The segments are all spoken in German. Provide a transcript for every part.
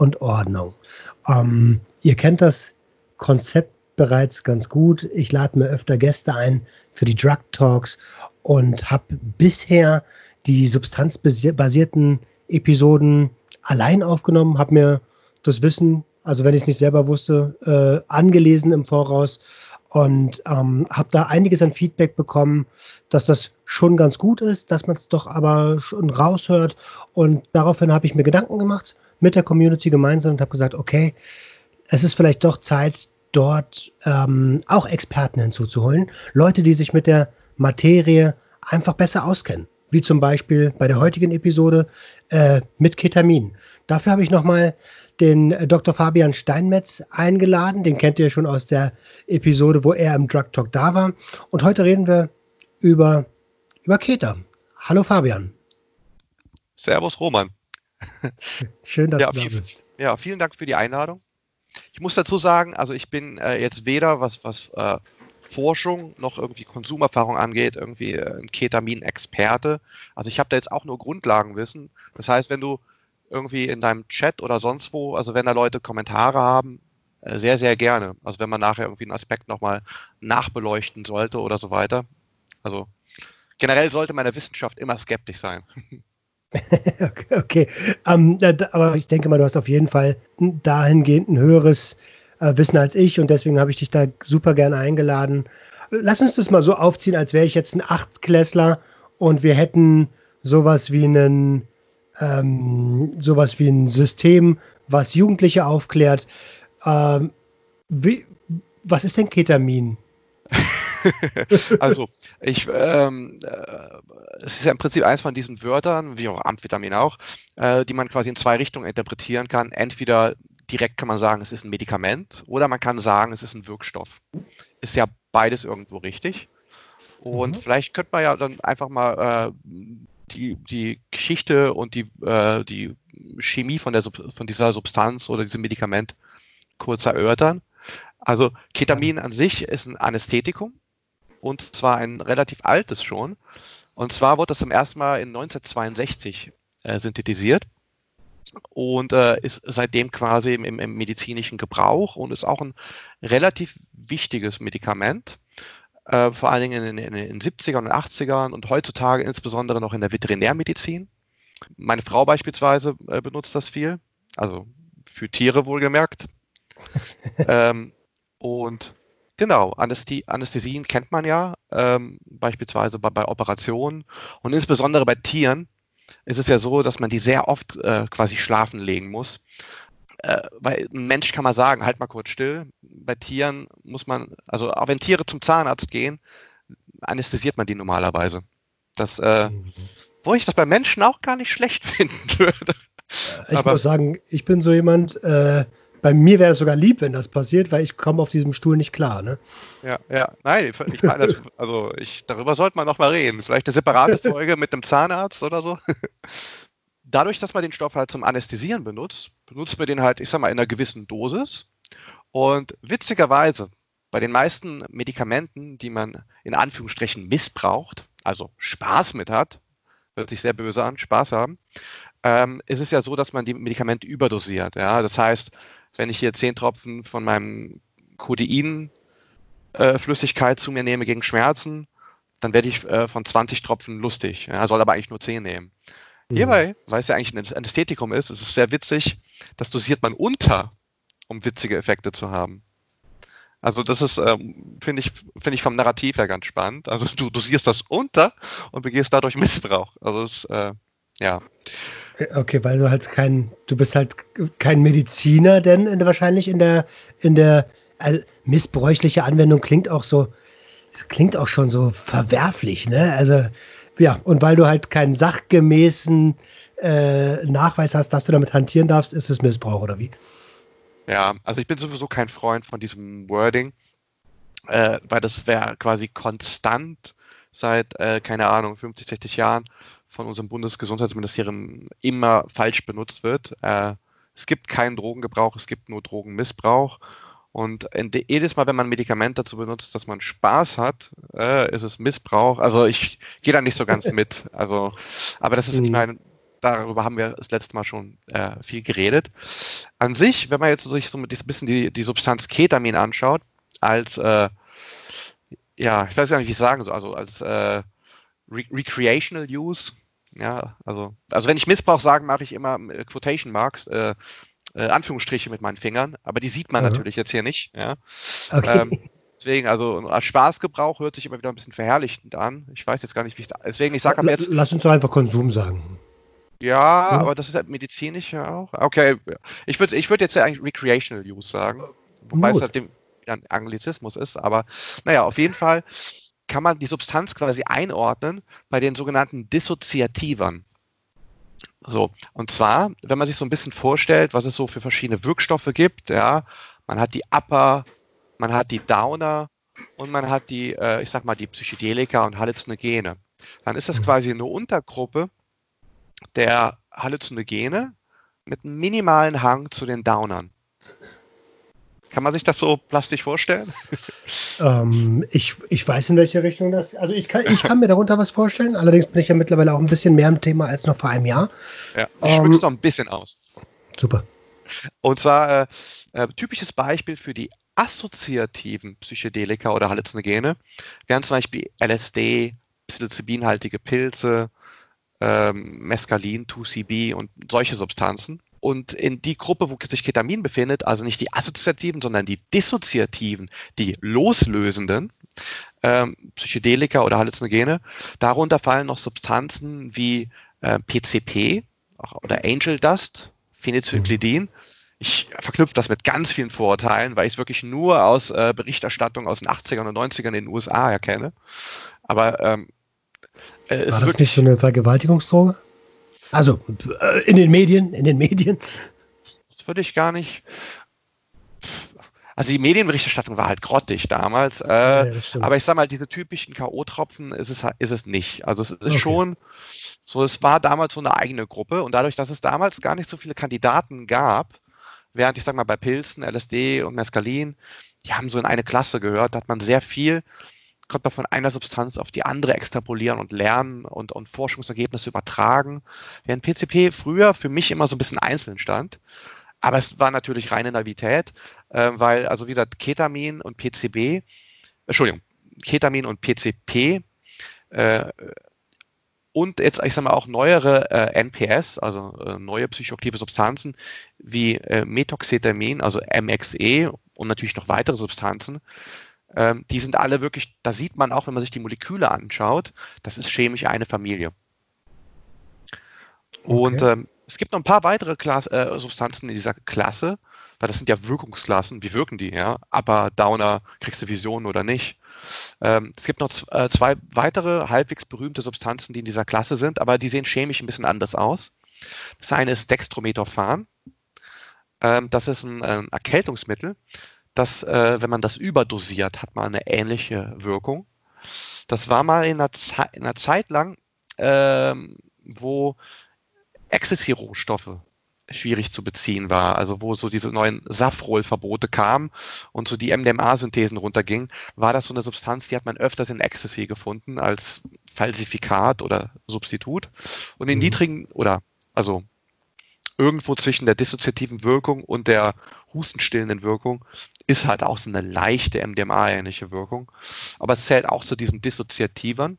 und Ordnung. Ähm, ihr kennt das Konzept bereits ganz gut. Ich lade mir öfter Gäste ein für die Drug Talks und habe bisher die substanzbasierten Episoden allein aufgenommen, habe mir das Wissen, also wenn ich es nicht selber wusste, äh, angelesen im Voraus und ähm, habe da einiges an Feedback bekommen, dass das schon ganz gut ist, dass man es doch aber schon raushört. Und daraufhin habe ich mir Gedanken gemacht mit der Community gemeinsam und habe gesagt, okay, es ist vielleicht doch Zeit, dort ähm, auch Experten hinzuzuholen. Leute, die sich mit der Materie einfach besser auskennen. Wie zum Beispiel bei der heutigen Episode äh, mit Ketamin. Dafür habe ich nochmal den Dr. Fabian Steinmetz eingeladen. Den kennt ihr schon aus der Episode, wo er im Drug Talk da war. Und heute reden wir über, über Keter. Hallo Fabian. Servus Roman. Schön, dass ja, du da bist. Ja, vielen Dank für die Einladung. Ich muss dazu sagen, also ich bin äh, jetzt weder was, was äh, Forschung noch irgendwie Konsumerfahrung angeht, irgendwie äh, ein Ketamin-Experte. Also ich habe da jetzt auch nur Grundlagenwissen. Das heißt, wenn du irgendwie in deinem Chat oder sonst wo, also wenn da Leute Kommentare haben, äh, sehr, sehr gerne. Also wenn man nachher irgendwie einen Aspekt nochmal nachbeleuchten sollte oder so weiter. Also generell sollte man der Wissenschaft immer skeptisch sein. okay, okay. Um, aber ich denke mal, du hast auf jeden Fall dahingehend ein höheres äh, Wissen als ich und deswegen habe ich dich da super gerne eingeladen. Lass uns das mal so aufziehen, als wäre ich jetzt ein Achtklässler und wir hätten sowas wie einen ähm, sowas wie ein System, was Jugendliche aufklärt. Ähm, wie, was ist denn Ketamin? also, ich, ähm, äh, es ist ja im Prinzip eins von diesen Wörtern, wie auch Amphetamin auch, äh, die man quasi in zwei Richtungen interpretieren kann. Entweder direkt kann man sagen, es ist ein Medikament, oder man kann sagen, es ist ein Wirkstoff. Ist ja beides irgendwo richtig. Und mhm. vielleicht könnte man ja dann einfach mal äh, die, die Geschichte und die, äh, die Chemie von, der, von dieser Substanz oder diesem Medikament kurz erörtern. Also Ketamin an sich ist ein Anästhetikum und zwar ein relativ altes schon. Und zwar wurde das zum ersten Mal in 1962 äh, synthetisiert und äh, ist seitdem quasi im, im, medizinischen Gebrauch und ist auch ein relativ wichtiges Medikament, äh, vor allen Dingen in, in, in, den 70ern und 80ern und heutzutage insbesondere noch in der Veterinärmedizin. Meine Frau beispielsweise äh, benutzt das viel, also für Tiere wohlgemerkt. ähm, und Genau, Anästhi Anästhesien kennt man ja, ähm, beispielsweise bei, bei, Operationen und insbesondere bei Tieren ist es ja so, dass man die sehr oft äh, quasi schlafen legen muss. Äh, bei einem Mensch kann man sagen, halt mal kurz still. Bei Tieren muss man, also auch wenn Tiere zum Zahnarzt gehen, anästhesiert man die normalerweise. Das, äh, mhm. wo ich das bei Menschen auch gar nicht schlecht finden würde. Ich Aber, muss sagen, ich bin so jemand, äh, bei mir wäre es sogar lieb, wenn das passiert, weil ich komme auf diesem Stuhl nicht klar. Ne? Ja, ja, nein, ich meine, das, also ich, darüber sollte man noch mal reden. Vielleicht eine separate Folge mit einem Zahnarzt oder so. Dadurch, dass man den Stoff halt zum Anästhesieren benutzt, benutzt man den halt, ich sag mal, in einer gewissen Dosis. Und witzigerweise, bei den meisten Medikamenten, die man in Anführungsstrichen missbraucht, also Spaß mit hat, hört sich sehr böse an, Spaß haben, ähm, ist es ja so, dass man die Medikamente überdosiert. Ja? Das heißt, wenn ich hier 10 Tropfen von meinem Codein-Flüssigkeit äh, zu mir nehme gegen Schmerzen, dann werde ich äh, von 20 Tropfen lustig. Ja, soll aber eigentlich nur 10 nehmen. Mhm. Hierbei, weil es ja eigentlich ein Anästhetikum ist, ist es sehr witzig, das dosiert man unter, um witzige Effekte zu haben. Also das ist, ähm, finde ich, finde ich vom Narrativ her ganz spannend. Also du dosierst das unter und begehst dadurch Missbrauch. Also es, äh, ja. Okay, weil du halt kein, du bist halt kein Mediziner, denn in, wahrscheinlich in der, in der also missbräuchliche Anwendung klingt auch so, klingt auch schon so verwerflich, ne? Also, ja, und weil du halt keinen sachgemäßen äh, Nachweis hast, dass du damit hantieren darfst, ist es Missbrauch, oder wie? Ja, also ich bin sowieso kein Freund von diesem Wording, äh, weil das wäre quasi konstant seit, äh, keine Ahnung, 50, 60 Jahren von unserem Bundesgesundheitsministerium immer falsch benutzt wird. Äh, es gibt keinen Drogengebrauch, es gibt nur Drogenmissbrauch. Und jedes Mal, wenn man ein Medikament dazu benutzt, dass man Spaß hat, äh, ist es Missbrauch. Also ich gehe da nicht so ganz mit. Also, aber das ist, ich mhm. meine, darüber haben wir das letzte Mal schon äh, viel geredet. An sich, wenn man jetzt sich so ein bisschen die, die Substanz Ketamin anschaut, als äh, ja, ich weiß gar nicht, wie ich sagen soll, also als äh, Re Recreational Use. Ja, also, also wenn ich Missbrauch sage, mache ich immer äh, Quotation Marks, äh, äh, Anführungsstriche mit meinen Fingern, aber die sieht man mhm. natürlich jetzt hier nicht. Ja. Okay. Ähm, deswegen, also als Spaßgebrauch hört sich immer wieder ein bisschen verherrlichend an. Ich weiß jetzt gar nicht, wie ich deswegen ich sage jetzt. Lass uns doch einfach Konsum sagen. Ja, ja, aber das ist halt medizinisch ja auch. Okay, ich würde ich würd jetzt ja eigentlich Recreational Use sagen. Wobei Gut. es halt dem, ein Anglizismus ist, aber naja, auf jeden Fall kann man die Substanz quasi einordnen bei den sogenannten Dissoziativern. So, und zwar, wenn man sich so ein bisschen vorstellt, was es so für verschiedene Wirkstoffe gibt, ja, man hat die Upper, man hat die Downer und man hat die, äh, ich sag mal, die Psychedelika und Halluzinogene. Dann ist das mhm. quasi eine Untergruppe der Halluzinogene mit einem minimalen Hang zu den Downern. Kann man sich das so plastisch vorstellen? Ähm, ich, ich weiß, in welche Richtung das. Also ich kann, ich kann mir darunter was vorstellen. Allerdings bin ich ja mittlerweile auch ein bisschen mehr im Thema als noch vor einem Jahr. Ja, ich ähm, noch ein bisschen aus. Super. Und zwar äh, äh, typisches Beispiel für die assoziativen Psychedelika oder Halluzinogene wären zum Beispiel LSD, psilocybinhaltige Pilze, ähm, Mescalin, 2CB und solche Substanzen. Und in die Gruppe, wo sich Ketamin befindet, also nicht die assoziativen, sondern die dissoziativen, die loslösenden, ähm, Psychedelika oder Halluzinogene, darunter fallen noch Substanzen wie äh, PCP oder Angel Dust, Phenylcyclidin. Ich verknüpfe das mit ganz vielen Vorurteilen, weil ich es wirklich nur aus äh, Berichterstattung aus den 80ern und 90ern in den USA erkenne. Aber ähm, äh, War das nicht so eine Vergewaltigungsdroge? Also äh, in den Medien, in den Medien. Das würde ich gar nicht. Also die Medienberichterstattung war halt grottig damals. Äh, ja, aber ich sag mal, diese typischen K.O.-Tropfen ist es, ist es nicht. Also es ist okay. schon so, es war damals so eine eigene Gruppe und dadurch, dass es damals gar nicht so viele Kandidaten gab, während ich sag mal bei Pilzen, LSD und Mescalin, die haben so in eine Klasse gehört, da hat man sehr viel konnte man von einer Substanz auf die andere extrapolieren und lernen und, und Forschungsergebnisse übertragen. Während PCP früher für mich immer so ein bisschen einzeln stand. Aber es war natürlich reine Navität, äh, weil also wieder Ketamin und PCB, Entschuldigung, Ketamin und PCP äh, und jetzt, ich sage mal, auch neuere äh, NPS, also äh, neue psychoaktive Substanzen wie äh, Methoxetamin, also MXE und natürlich noch weitere Substanzen, ähm, die sind alle wirklich, da sieht man auch, wenn man sich die Moleküle anschaut, das ist chemisch eine Familie. Okay. Und ähm, es gibt noch ein paar weitere Klass, äh, Substanzen in dieser Klasse, weil das sind ja Wirkungsklassen. Wie wirken die? Ja? Aber Downer, kriegst du Visionen oder nicht? Ähm, es gibt noch äh, zwei weitere halbwegs berühmte Substanzen, die in dieser Klasse sind, aber die sehen chemisch ein bisschen anders aus. Das eine ist Dextrometophan. Ähm, das ist ein, ein Erkältungsmittel dass, äh, wenn man das überdosiert, hat man eine ähnliche Wirkung. Das war mal in einer, Ze in einer Zeit lang, ähm, wo Ecstasy-Rohstoffe schwierig zu beziehen war, also wo so diese neuen Safrol-Verbote kamen und so die MDMA-Synthesen runtergingen, war das so eine Substanz, die hat man öfters in Ecstasy gefunden als Falsifikat oder Substitut. Und in mhm. niedrigen oder also irgendwo zwischen der dissoziativen Wirkung und der hustenstillenden Wirkung ist halt auch so eine leichte MDMA-ähnliche Wirkung. Aber es zählt auch zu diesen Dissoziativern.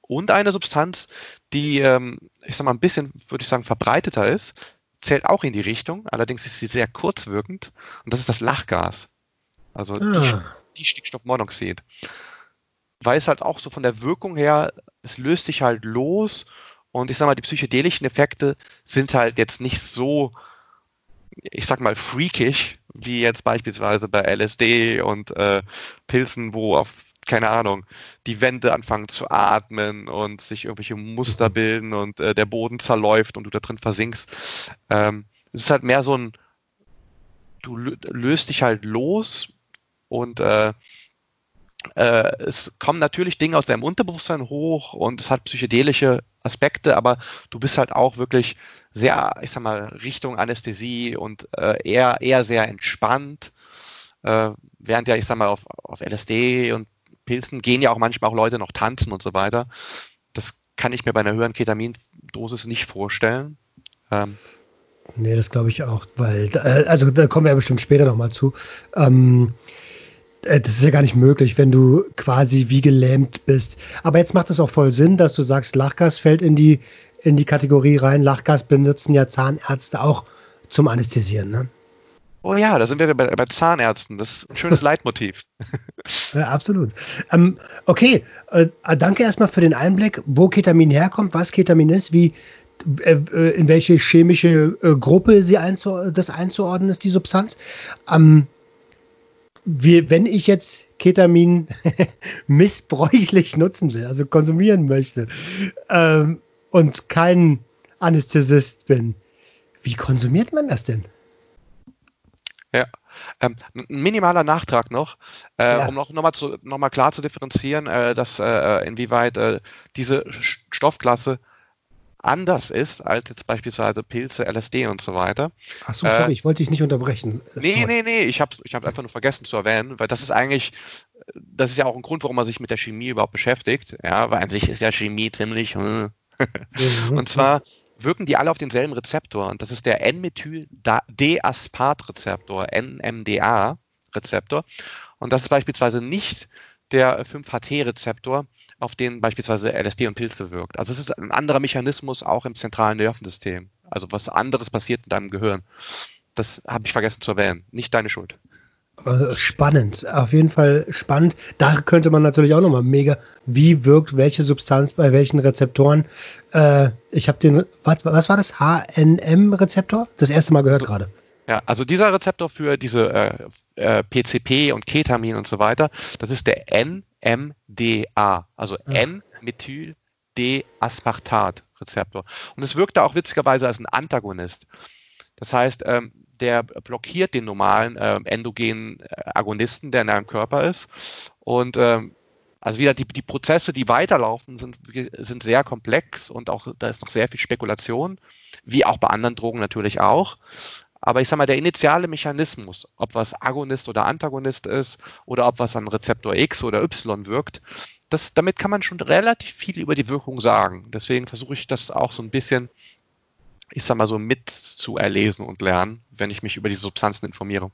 Und eine Substanz, die, ähm, ich sag mal, ein bisschen, würde ich sagen, verbreiteter ist, zählt auch in die Richtung. Allerdings ist sie sehr kurzwirkend. Und das ist das Lachgas. Also ah. die, die Stickstoffmonoxid. Weil es halt auch so von der Wirkung her, es löst sich halt los und ich sag mal, die psychedelischen Effekte sind halt jetzt nicht so, ich sag mal, freakish, wie jetzt beispielsweise bei LSD und äh, Pilzen, wo auf, keine Ahnung, die Wände anfangen zu atmen und sich irgendwelche Muster bilden und äh, der Boden zerläuft und du da drin versinkst. Ähm, es ist halt mehr so ein du löst dich halt los und äh, äh, es kommen natürlich Dinge aus deinem Unterbewusstsein hoch und es hat psychedelische Aspekte, aber du bist halt auch wirklich sehr, ich sag mal, Richtung Anästhesie und äh, eher, eher sehr entspannt. Äh, während ja, ich sag mal, auf, auf LSD und Pilzen gehen ja auch manchmal auch Leute noch tanzen und so weiter. Das kann ich mir bei einer höheren Ketamindosis nicht vorstellen. Ähm, nee, das glaube ich auch, weil, äh, also da kommen wir ja bestimmt später nochmal zu. Ähm, äh, das ist ja gar nicht möglich, wenn du quasi wie gelähmt bist. Aber jetzt macht es auch voll Sinn, dass du sagst, Lachgas fällt in die, in die Kategorie rein. Lachgas benutzen ja Zahnärzte auch zum Anästhesieren. Ne? Oh ja, da sind wir bei, bei Zahnärzten. Das ist ein schönes Leitmotiv. ja, absolut. Ähm, okay, äh, danke erstmal für den Einblick, wo Ketamin herkommt, was Ketamin ist, wie, äh, äh in welche chemische äh, Gruppe sie einzu das einzuordnen ist, die Substanz. Ähm, wie, wenn ich jetzt Ketamin missbräuchlich nutzen will, also konsumieren möchte ähm, und kein Anästhesist bin, wie konsumiert man das denn? Ja, ähm, ein minimaler Nachtrag noch, äh, ja. um noch, noch, mal zu, noch mal klar zu differenzieren, äh, dass äh, inwieweit äh, diese Stoffklasse anders ist als jetzt beispielsweise Pilze, LSD und so weiter. Ach so, sorry, äh, ich wollte dich nicht unterbrechen. Nee, sorry. nee, nee, ich habe ich hab einfach nur vergessen zu erwähnen, weil das ist eigentlich, das ist ja auch ein Grund, warum man sich mit der Chemie überhaupt beschäftigt. Ja, weil an sich ist ja Chemie ziemlich. Hm. mhm. und zwar wirken die alle auf denselben Rezeptor und das ist der N-Methyl-D-Aspat-Rezeptor, NMDA-Rezeptor. Und das ist beispielsweise nicht der 5-HT-Rezeptor, auf den beispielsweise LSD und Pilze wirkt. Also es ist ein anderer Mechanismus auch im zentralen Nervensystem. Also was anderes passiert in deinem Gehirn. Das habe ich vergessen zu erwähnen. Nicht deine Schuld. Äh, spannend, auf jeden Fall spannend. Da könnte man natürlich auch nochmal mega, wie wirkt welche Substanz bei welchen Rezeptoren. Äh, ich habe den, was, was, war das? HNM-Rezeptor? Das erste Mal gehört also, gerade. Ja, also dieser Rezeptor für diese äh, äh, PCP und Ketamin und so weiter, das ist der NMDA, also ja. N-Methyl-D-Aspartat-Rezeptor. Und es wirkt da auch witzigerweise als ein Antagonist. Das heißt, ähm, der blockiert den normalen äh, endogenen Agonisten, der in deinem Körper ist. Und ähm, also wieder die, die Prozesse, die weiterlaufen, sind, sind sehr komplex und auch da ist noch sehr viel Spekulation, wie auch bei anderen Drogen natürlich auch. Aber ich sage mal, der initiale Mechanismus, ob was Agonist oder Antagonist ist oder ob was an Rezeptor X oder Y wirkt, das, damit kann man schon relativ viel über die Wirkung sagen. Deswegen versuche ich das auch so ein bisschen, ich sag mal so, mit zu erlesen und lernen, wenn ich mich über die Substanzen informiere.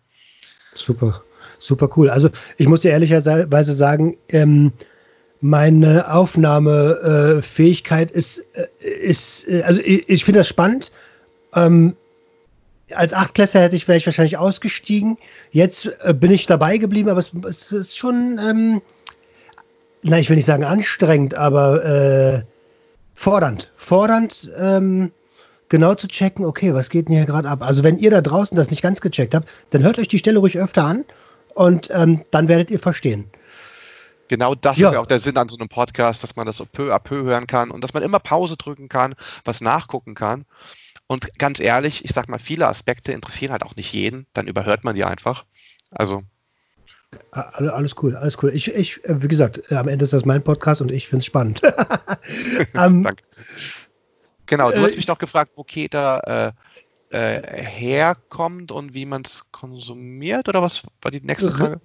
Super, super cool. Also ich muss dir ehrlicherweise sagen, ähm, meine Aufnahmefähigkeit ist, äh, ist äh, also ich, ich finde das spannend. Ähm, als Achtklässler hätte ich, wäre ich wahrscheinlich ausgestiegen. Jetzt äh, bin ich dabei geblieben, aber es, es ist schon, ähm, na, ich will nicht sagen anstrengend, aber äh, fordernd. Fordernd, ähm, genau zu checken, okay, was geht denn hier gerade ab? Also wenn ihr da draußen das nicht ganz gecheckt habt, dann hört euch die Stelle ruhig öfter an und ähm, dann werdet ihr verstehen. Genau das ja. ist ja auch der Sinn an so einem Podcast, dass man das peu à peu hören kann und dass man immer Pause drücken kann, was nachgucken kann. Und ganz ehrlich, ich sag mal, viele Aspekte interessieren halt auch nicht jeden, dann überhört man die einfach. Also. Alles cool, alles cool. Ich, ich, äh, wie gesagt, am Ende ist das mein Podcast und ich finde es spannend. um, Danke. Genau, du äh, hast mich noch gefragt, wo Keta äh, äh, herkommt und wie man es konsumiert, oder was war die nächste Frage?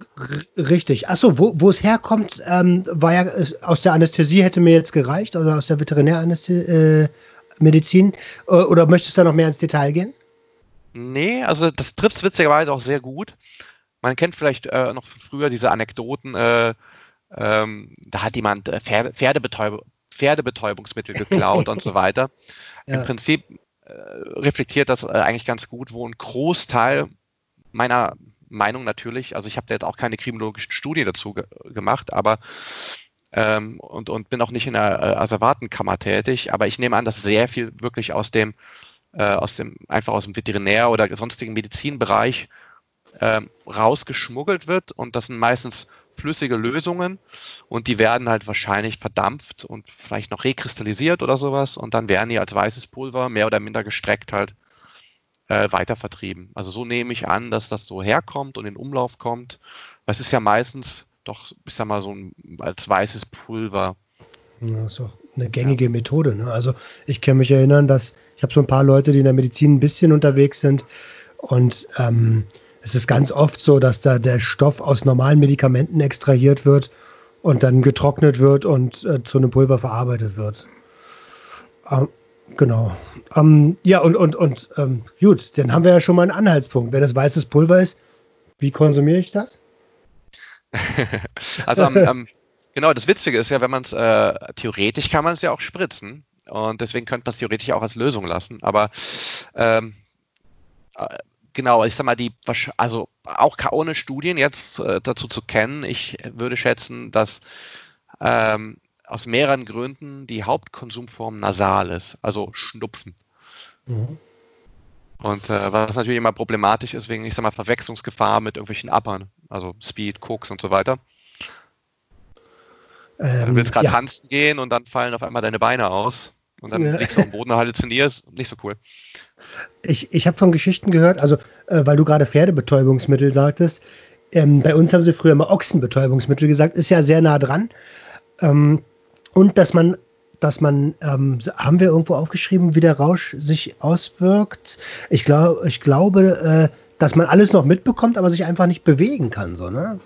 Richtig. Achso, wo, wo es herkommt, ähm, war ja aus der Anästhesie hätte mir jetzt gereicht, oder aus der Veterinäranästhesie, äh, Medizin? Äh, oder möchtest du da noch mehr ins Detail gehen? Nee, also das trifft es witzigerweise auch sehr gut. Man kennt vielleicht äh, noch früher diese Anekdoten, äh, ähm, da hat jemand äh, Pferde, Pferdebetäub Pferdebetäubungsmittel geklaut und so weiter. Ja. Im Prinzip äh, reflektiert das eigentlich ganz gut, wo ein Großteil meiner Meinung natürlich, also ich habe da jetzt auch keine kriminologischen Studien dazu ge gemacht, aber ähm, und, und bin auch nicht in der äh, Asservatenkammer tätig, aber ich nehme an, dass sehr viel wirklich aus dem, äh, aus dem, einfach aus dem Veterinär- oder sonstigen Medizinbereich äh, rausgeschmuggelt wird und das sind meistens flüssige Lösungen und die werden halt wahrscheinlich verdampft und vielleicht noch rekristallisiert oder sowas und dann werden die als weißes Pulver mehr oder minder gestreckt halt äh, weitervertrieben. Also so nehme ich an, dass das so herkommt und in Umlauf kommt. Es ist ja meistens doch, ich sag mal, so ein als weißes Pulver. Ja, ist auch eine gängige ja. Methode. Ne? Also ich kann mich erinnern, dass ich habe so ein paar Leute, die in der Medizin ein bisschen unterwegs sind und ähm, es ist ganz oft so, dass da der Stoff aus normalen Medikamenten extrahiert wird und dann getrocknet wird und äh, zu einem Pulver verarbeitet wird. Ähm, genau. Ähm, ja, und, und, und ähm, gut, dann haben wir ja schon mal einen Anhaltspunkt. Wenn es weißes Pulver ist, wie konsumiere ich das? Also ähm, genau, das Witzige ist ja, wenn man es äh, theoretisch kann man es ja auch spritzen und deswegen könnte man es theoretisch auch als Lösung lassen. Aber ähm, äh, genau, ich sag mal, die, also auch ohne Studien jetzt äh, dazu zu kennen, ich würde schätzen, dass ähm, aus mehreren Gründen die Hauptkonsumform nasal ist, also Schnupfen. Mhm. Und äh, was natürlich immer problematisch ist, wegen, ich sag mal, Verwechslungsgefahr mit irgendwelchen Uppern, also Speed, Koks und so weiter. Ähm, du willst gerade ja. tanzen gehen und dann fallen auf einmal deine Beine aus und dann ja. liegst du am Boden und halluzinierst. Nicht so cool. Ich, ich habe von Geschichten gehört, also äh, weil du gerade Pferdebetäubungsmittel sagtest, ähm, bei uns haben sie früher mal Ochsenbetäubungsmittel gesagt, ist ja sehr nah dran. Ähm, und dass man, dass man, ähm, haben wir irgendwo aufgeschrieben, wie der Rausch sich auswirkt? Ich, glaub, ich glaube, äh, dass man alles noch mitbekommt, aber sich einfach nicht bewegen kann, so, ne?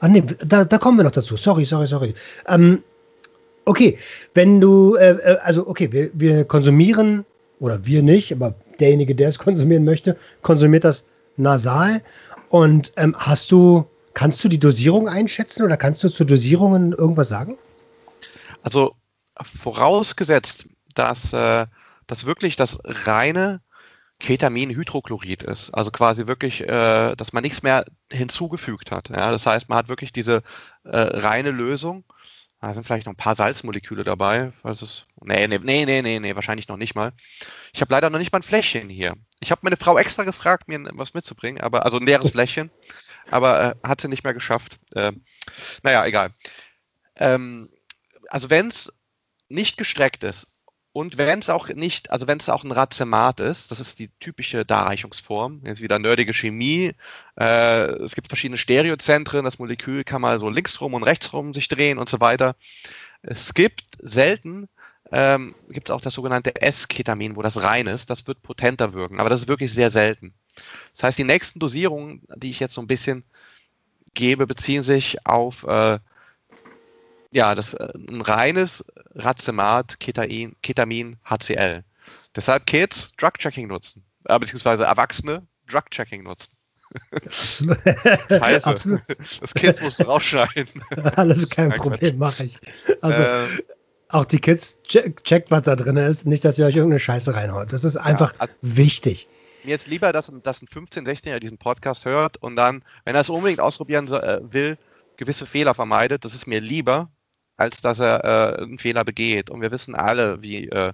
Ah, nee, da, da kommen wir noch dazu. Sorry, sorry, sorry. Ähm, okay, wenn du, äh, äh also okay, wir, wir konsumieren oder wir nicht, aber derjenige, der es konsumieren möchte, konsumiert das nasal. Und ähm, hast du, kannst du die Dosierung einschätzen oder kannst du zu Dosierungen irgendwas sagen? Also vorausgesetzt, dass äh, das wirklich das reine Ketaminhydrochlorid ist, also quasi wirklich, äh, dass man nichts mehr hinzugefügt hat. Ja? Das heißt, man hat wirklich diese äh, reine Lösung da sind vielleicht noch ein paar Salzmoleküle dabei. Falls es, nee, nee, nee, nee, nee, wahrscheinlich noch nicht mal. Ich habe leider noch nicht mal ein Fläschchen hier. Ich habe meine Frau extra gefragt, mir was mitzubringen, aber also ein leeres Fläschchen, aber äh, sie nicht mehr geschafft. Äh, naja, egal. Ähm, also wenn es nicht gestreckt ist und wenn es auch nicht, also wenn es auch ein Racemat ist, das ist die typische Darreichungsform, jetzt wieder nerdige Chemie. Äh, es gibt verschiedene Stereozentren, das Molekül kann mal so linksrum und rechtsrum sich drehen und so weiter. Es gibt selten, ähm, gibt es auch das sogenannte S-Ketamin, wo das rein ist, das wird potenter wirken, aber das ist wirklich sehr selten. Das heißt, die nächsten Dosierungen, die ich jetzt so ein bisschen gebe, beziehen sich auf äh, ja, das äh, ein reines Racemat, Ketain, Ketamin, HCl. Deshalb Kids Drug-Checking nutzen, äh, beziehungsweise Erwachsene Drug-Checking nutzen. Absolut. Scheiße. Absolut. Das Kids musst du rausschneiden. Alles kein Problem, mache ich. Also ähm, auch die Kids check, checkt, was da drin ist. Nicht, dass ihr euch irgendeine Scheiße reinhaut. Das ist einfach ja, also wichtig. Mir ist lieber, dass, dass ein 15-, 16-Jähriger diesen Podcast hört und dann, wenn er es unbedingt ausprobieren äh, will, gewisse Fehler vermeidet. Das ist mir lieber, als dass er äh, einen Fehler begeht. Und wir wissen alle, wie äh,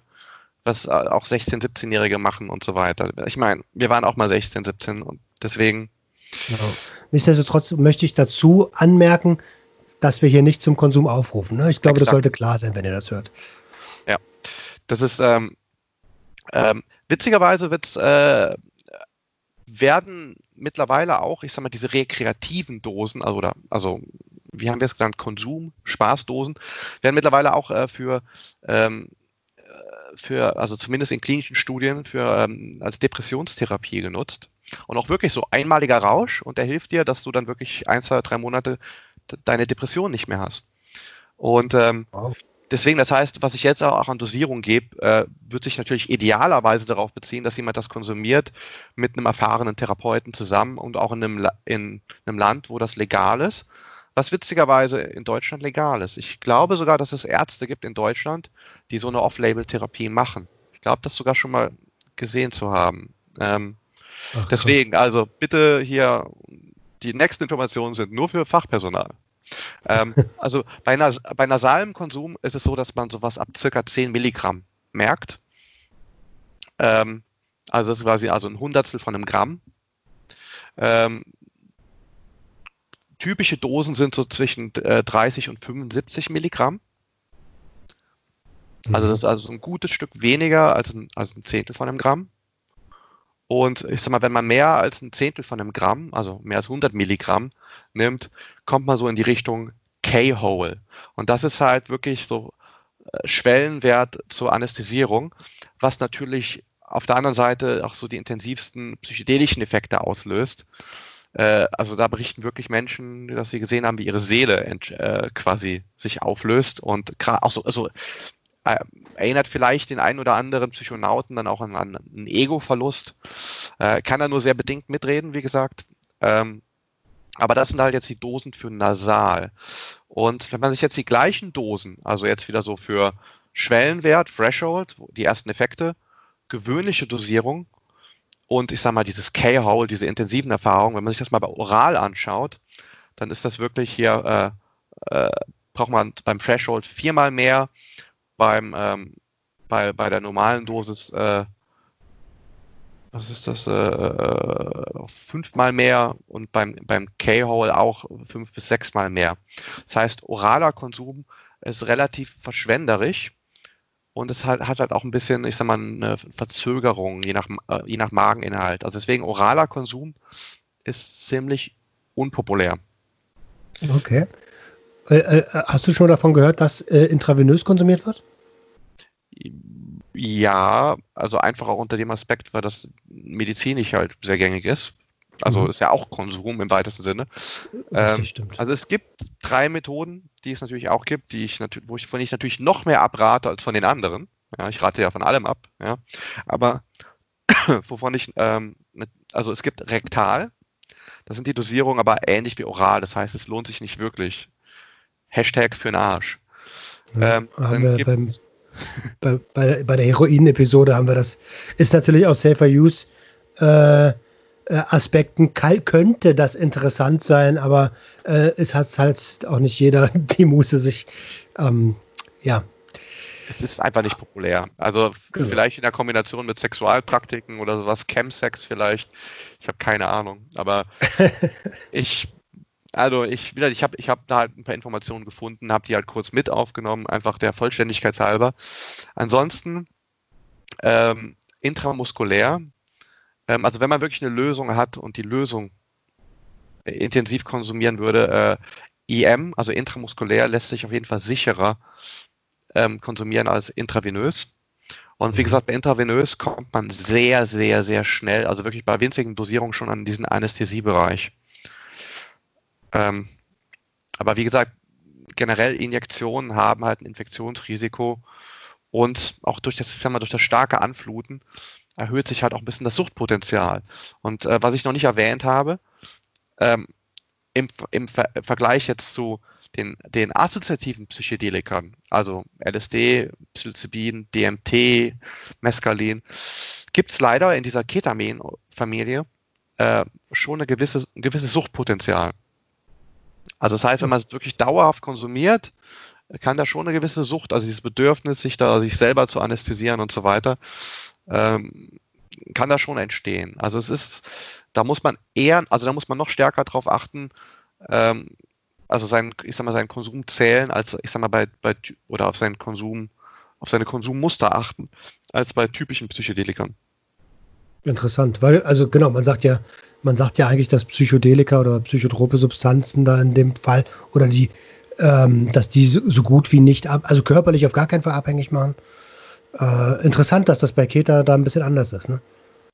was äh, auch 16-, 17-Jährige machen und so weiter. Ich meine, wir waren auch mal 16, 17 und deswegen. Genau. Nichtsdestotrotz möchte ich dazu anmerken, dass wir hier nicht zum Konsum aufrufen. Ne? Ich glaube, Exakt. das sollte klar sein, wenn ihr das hört. Ja, das ist ähm, ähm, witzigerweise wird äh, werden mittlerweile auch, ich sag mal, diese rekreativen Dosen, also, oder, also wie haben wir es genannt, Konsum, Spaßdosen, werden mittlerweile auch äh, für, ähm, äh, für, also zumindest in klinischen Studien, für, ähm, als Depressionstherapie genutzt. Und auch wirklich so einmaliger Rausch und der hilft dir, dass du dann wirklich ein, zwei, drei Monate deine Depression nicht mehr hast. Und ähm, wow. deswegen, das heißt, was ich jetzt auch an Dosierung gebe, äh, wird sich natürlich idealerweise darauf beziehen, dass jemand das konsumiert mit einem erfahrenen Therapeuten zusammen und auch in einem, in einem Land, wo das legal ist was witzigerweise in Deutschland legal ist. Ich glaube sogar, dass es Ärzte gibt in Deutschland, die so eine Off-Label-Therapie machen. Ich glaube, das sogar schon mal gesehen zu haben. Ähm, Ach, deswegen, also bitte hier, die nächsten Informationen sind nur für Fachpersonal. ähm, also bei, nas bei nasalem Konsum ist es so, dass man sowas ab circa 10 Milligramm merkt. Ähm, also das ist quasi also ein Hundertstel von einem Gramm. Ähm, typische Dosen sind so zwischen äh, 30 und 75 Milligramm. Also mhm. das ist also ein gutes Stück weniger als ein, als ein Zehntel von einem Gramm. Und ich sag mal, wenn man mehr als ein Zehntel von einem Gramm, also mehr als 100 Milligramm nimmt, kommt man so in die Richtung K-Hole. Und das ist halt wirklich so äh, Schwellenwert zur Anästhesierung, was natürlich auf der anderen Seite auch so die intensivsten psychedelischen Effekte auslöst. Äh, also da berichten wirklich Menschen, dass sie gesehen haben, wie ihre Seele äh, quasi sich auflöst und auch so, also äh, erinnert vielleicht den einen oder anderen Psychonauten dann auch an, an einen Ego-Verlust. Äh, kann er nur sehr bedingt mitreden, wie gesagt. Ähm, aber das sind halt jetzt die Dosen für nasal. Und wenn man sich jetzt die gleichen Dosen, also jetzt wieder so für Schwellenwert, Threshold, die ersten Effekte, gewöhnliche Dosierung und ich sag mal dieses K-Hole, diese intensiven Erfahrungen, wenn man sich das mal bei oral anschaut, dann ist das wirklich hier, äh, äh, braucht man beim Threshold viermal mehr, beim, ähm, bei, bei der normalen Dosis, äh, was ist das, äh, äh, fünfmal mehr und beim, beim K-Hole auch fünf bis sechsmal mehr. Das heißt, oraler Konsum ist relativ verschwenderisch und es hat, hat halt auch ein bisschen, ich sag mal, eine Verzögerung, je nach, äh, je nach Mageninhalt. Also deswegen oraler Konsum ist ziemlich unpopulär. Okay. Äh, äh, hast du schon davon gehört, dass intravenös konsumiert wird? Ja, also einfach auch unter dem Aspekt, weil das medizinisch halt sehr gängig ist. Also mhm. ist ja auch Konsum im weitesten Sinne. Ähm. Also es gibt drei Methoden, die es natürlich auch gibt, die ich natürlich, wo ich von ich natürlich noch mehr abrate als von den anderen. Ja, ich rate ja von allem ab, ja. Aber wovon ich, ähm, also es gibt rektal, das sind die Dosierungen aber ähnlich wie oral, das heißt, es lohnt sich nicht wirklich. Hashtag für den Arsch. Ja, ähm, dann gibt's, bei, bei, bei der Heroin-Episode haben wir das. Ist natürlich aus Safer Use äh, äh Aspekten könnte das interessant sein, aber äh, es hat halt auch nicht jeder die Muße, sich ähm, ja. Es ist einfach nicht populär. Also genau. vielleicht in der Kombination mit Sexualpraktiken oder sowas, Chemsex vielleicht. Ich habe keine Ahnung. Aber ich also ich, ich habe ich hab da halt ein paar Informationen gefunden, habe die halt kurz mit aufgenommen, einfach der Vollständigkeit halber. Ansonsten ähm, intramuskulär, ähm, also wenn man wirklich eine Lösung hat und die Lösung äh, intensiv konsumieren würde, äh, IM, also intramuskulär, lässt sich auf jeden Fall sicherer ähm, konsumieren als intravenös. Und wie mhm. gesagt, bei intravenös kommt man sehr, sehr, sehr schnell, also wirklich bei winzigen Dosierungen schon an diesen Anästhesiebereich. Ähm, aber wie gesagt, generell Injektionen haben halt ein Infektionsrisiko und auch durch das, ich sag mal, durch das starke Anfluten erhöht sich halt auch ein bisschen das Suchtpotenzial. Und äh, was ich noch nicht erwähnt habe, ähm, im, im Ver Vergleich jetzt zu den, den assoziativen Psychedelikern, also LSD, Psilocybin, DMT, Mescalin, gibt es leider in dieser Ketamin-Familie äh, schon eine gewisse, ein gewisses Suchtpotenzial. Also das heißt, wenn man es wirklich dauerhaft konsumiert, kann da schon eine gewisse Sucht, also dieses Bedürfnis, sich da sich selber zu anästhesieren und so weiter, ähm, kann da schon entstehen. Also es ist, da muss man eher, also da muss man noch stärker darauf achten, ähm, also sein, ich sag mal, seinen Konsum zählen, als ich sag mal bei, bei oder auf seinen Konsum, auf seine Konsummuster achten, als bei typischen Psychedelikern. Interessant, weil, also genau, man sagt ja, man sagt ja eigentlich, dass Psychedelika oder psychotrope Substanzen da in dem Fall oder die, ähm, dass die so gut wie nicht also körperlich auf gar keinen Fall abhängig machen. Äh, interessant, dass das bei Keta da ein bisschen anders ist, ne?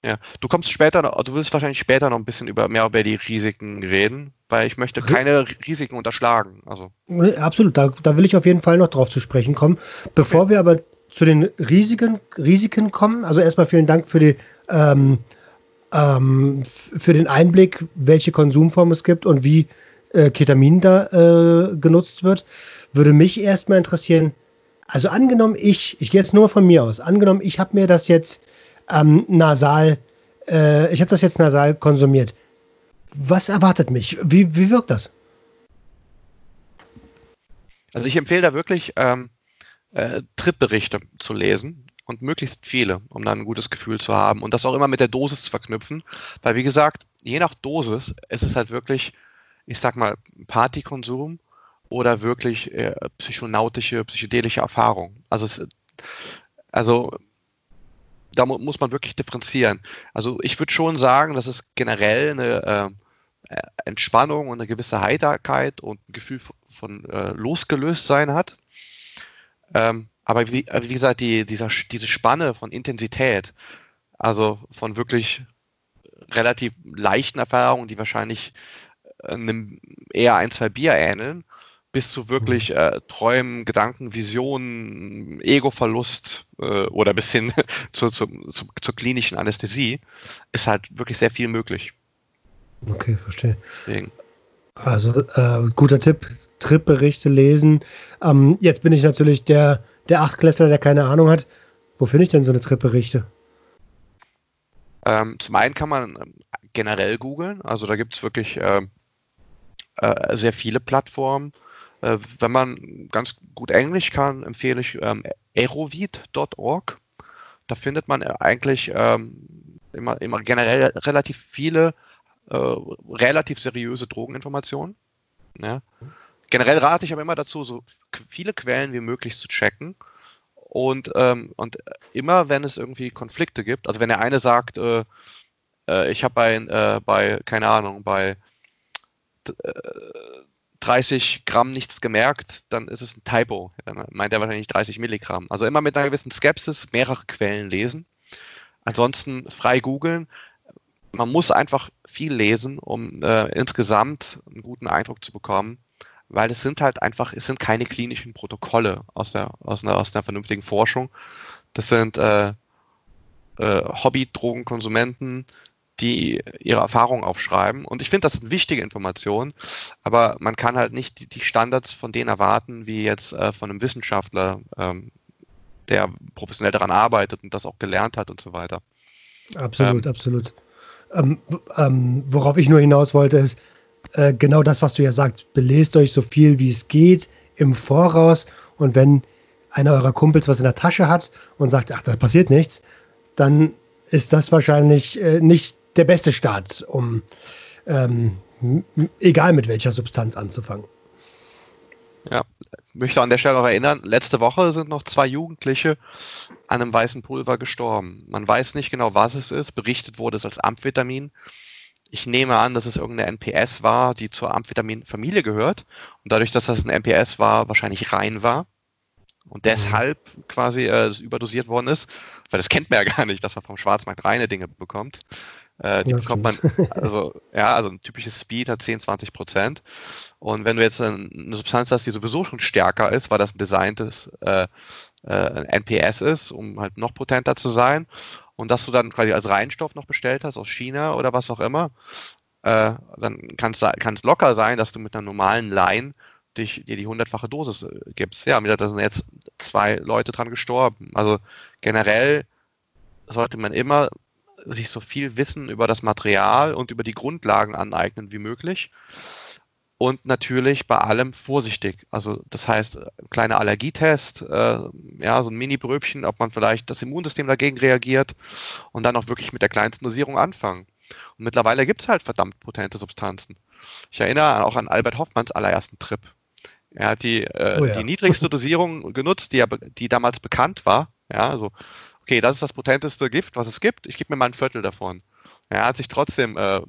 Ja, du kommst später, du willst wahrscheinlich später noch ein bisschen über mehr über die Risiken reden, weil ich möchte keine Risiken unterschlagen. Also. Absolut, da, da will ich auf jeden Fall noch drauf zu sprechen kommen. Bevor okay. wir aber zu den Risiken, Risiken kommen, also erstmal vielen Dank für die ähm, ähm, für den Einblick, welche Konsumform es gibt und wie äh, Ketamin da äh, genutzt wird, würde mich erstmal interessieren, also angenommen ich, ich gehe jetzt nur von mir aus, angenommen ich habe mir das jetzt ähm, nasal, äh, ich habe das jetzt nasal konsumiert. Was erwartet mich? Wie, wie wirkt das? Also ich empfehle da wirklich ähm, äh, Tripberichte zu lesen und möglichst viele, um dann ein gutes Gefühl zu haben und das auch immer mit der Dosis zu verknüpfen, weil wie gesagt, je nach Dosis ist es halt wirklich, ich sag mal, Partykonsum oder wirklich äh, psychonautische, psychedelische Erfahrung. Also es, also da mu muss man wirklich differenzieren. Also ich würde schon sagen, dass es generell eine äh, Entspannung und eine gewisse Heiterkeit und ein Gefühl von, äh, Losgelöstsein hat. Ähm, aber wie, wie, gesagt, die, dieser, diese Spanne von Intensität, also von wirklich relativ leichten Erfahrungen, die wahrscheinlich äh, einem eher ein, zwei Bier ähneln, bis zu wirklich mhm. äh, Träumen, Gedanken, Visionen, Ego-Verlust äh, oder bis hin zur, zur, zur, zur, klinischen Anästhesie, ist halt wirklich sehr viel möglich. Okay, verstehe. Deswegen. Also äh, guter Tipp, Trip-Berichte lesen. Ähm, jetzt bin ich natürlich der, der Achtklässler, der keine Ahnung hat. Wo finde ich denn so eine Trip-Berichte? Ähm, zum einen kann man ähm, generell googeln, also da gibt es wirklich äh, äh, sehr viele Plattformen. Äh, wenn man ganz gut Englisch kann, empfehle ich ähm, aerovid.org. Da findet man eigentlich ähm, immer, immer generell relativ viele äh, relativ seriöse Drogeninformationen. Ja. Generell rate ich aber immer dazu, so viele Quellen wie möglich zu checken. Und, ähm, und immer, wenn es irgendwie Konflikte gibt, also wenn der eine sagt, äh, äh, ich habe bei, äh, bei, keine Ahnung, bei 30 Gramm nichts gemerkt, dann ist es ein Typo. Dann meint er wahrscheinlich 30 Milligramm. Also immer mit einer gewissen Skepsis mehrere Quellen lesen. Ansonsten frei googeln. Man muss einfach viel lesen, um äh, insgesamt einen guten Eindruck zu bekommen, weil es sind halt einfach, es sind keine klinischen Protokolle aus der, aus einer, aus einer vernünftigen Forschung. Das sind äh, äh, Hobby-Drogenkonsumenten, die ihre Erfahrungen aufschreiben. Und ich finde, das sind wichtige Informationen, aber man kann halt nicht die, die Standards von denen erwarten, wie jetzt äh, von einem Wissenschaftler, ähm, der professionell daran arbeitet und das auch gelernt hat und so weiter. Absolut, ähm, absolut. Ähm, ähm, worauf ich nur hinaus wollte, ist äh, genau das, was du ja sagst. Belest euch so viel, wie es geht im Voraus und wenn einer eurer Kumpels was in der Tasche hat und sagt, ach, da passiert nichts, dann ist das wahrscheinlich äh, nicht der beste Start, um ähm, egal mit welcher Substanz anzufangen. Ja, möchte an der Stelle noch erinnern, letzte Woche sind noch zwei Jugendliche an einem weißen Pulver gestorben. Man weiß nicht genau, was es ist. Berichtet wurde es als Amphetamin. Ich nehme an, dass es irgendeine NPS war, die zur Amphetamin-Familie gehört und dadurch, dass das ein NPS war, wahrscheinlich rein war und deshalb mhm. quasi äh, überdosiert worden ist, weil das kennt man ja gar nicht, dass man vom Schwarzmarkt reine Dinge bekommt. Äh, die ja, bekommt man, also ja, also ein typisches Speed hat 10, 20 Prozent. Und wenn du jetzt eine Substanz hast, die sowieso schon stärker ist, weil das ein designtes äh, äh, NPS ist, um halt noch potenter zu sein, und dass du dann quasi als Reinstoff noch bestellt hast aus China oder was auch immer, äh, dann kann es locker sein, dass du mit einer normalen Line dich, dir die hundertfache Dosis äh, gibst. Ja, da sind jetzt zwei Leute dran gestorben. Also generell sollte man immer sich so viel Wissen über das Material und über die Grundlagen aneignen wie möglich. Und natürlich bei allem vorsichtig. Also das heißt, ein kleiner Allergietest, äh, ja, so ein Mini-Bröbchen, ob man vielleicht das Immunsystem dagegen reagiert und dann auch wirklich mit der kleinsten Dosierung anfangen. Und mittlerweile gibt es halt verdammt potente Substanzen. Ich erinnere auch an Albert Hoffmanns allerersten Trip. Er hat die, äh, oh ja. die niedrigste Dosierung genutzt, die, er, die damals bekannt war. Ja, also okay, das ist das potenteste Gift, was es gibt, ich gebe mir mal ein Viertel davon. Er hat sich trotzdem äh,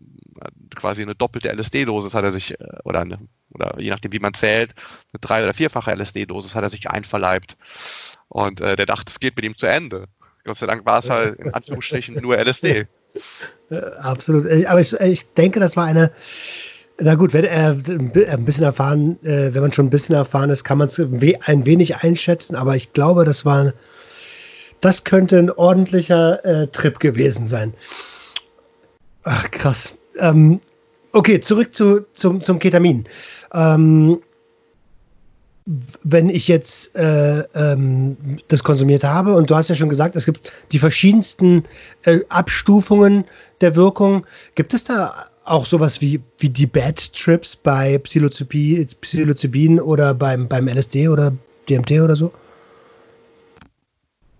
quasi eine doppelte LSD-Dosis hat er sich, äh, oder, eine, oder je nachdem wie man zählt, eine drei- oder vierfache LSD-Dosis hat er sich einverleibt. Und äh, der dachte, es geht mit ihm zu Ende. Gott sei Dank war es halt in Anführungsstrichen nur LSD. Absolut. Aber ich, ich denke, das war eine, na gut, wenn er ein bisschen erfahren, äh, wenn man schon ein bisschen erfahren ist, kann man es ein wenig einschätzen, aber ich glaube, das war das könnte ein ordentlicher äh, Trip gewesen sein. Ach, krass. Ähm, okay, zurück zu, zum, zum Ketamin. Ähm, wenn ich jetzt äh, ähm, das konsumiert habe, und du hast ja schon gesagt, es gibt die verschiedensten äh, Abstufungen der Wirkung, gibt es da auch sowas wie, wie die Bad Trips bei Psilocybin oder beim, beim LSD oder DMT oder so?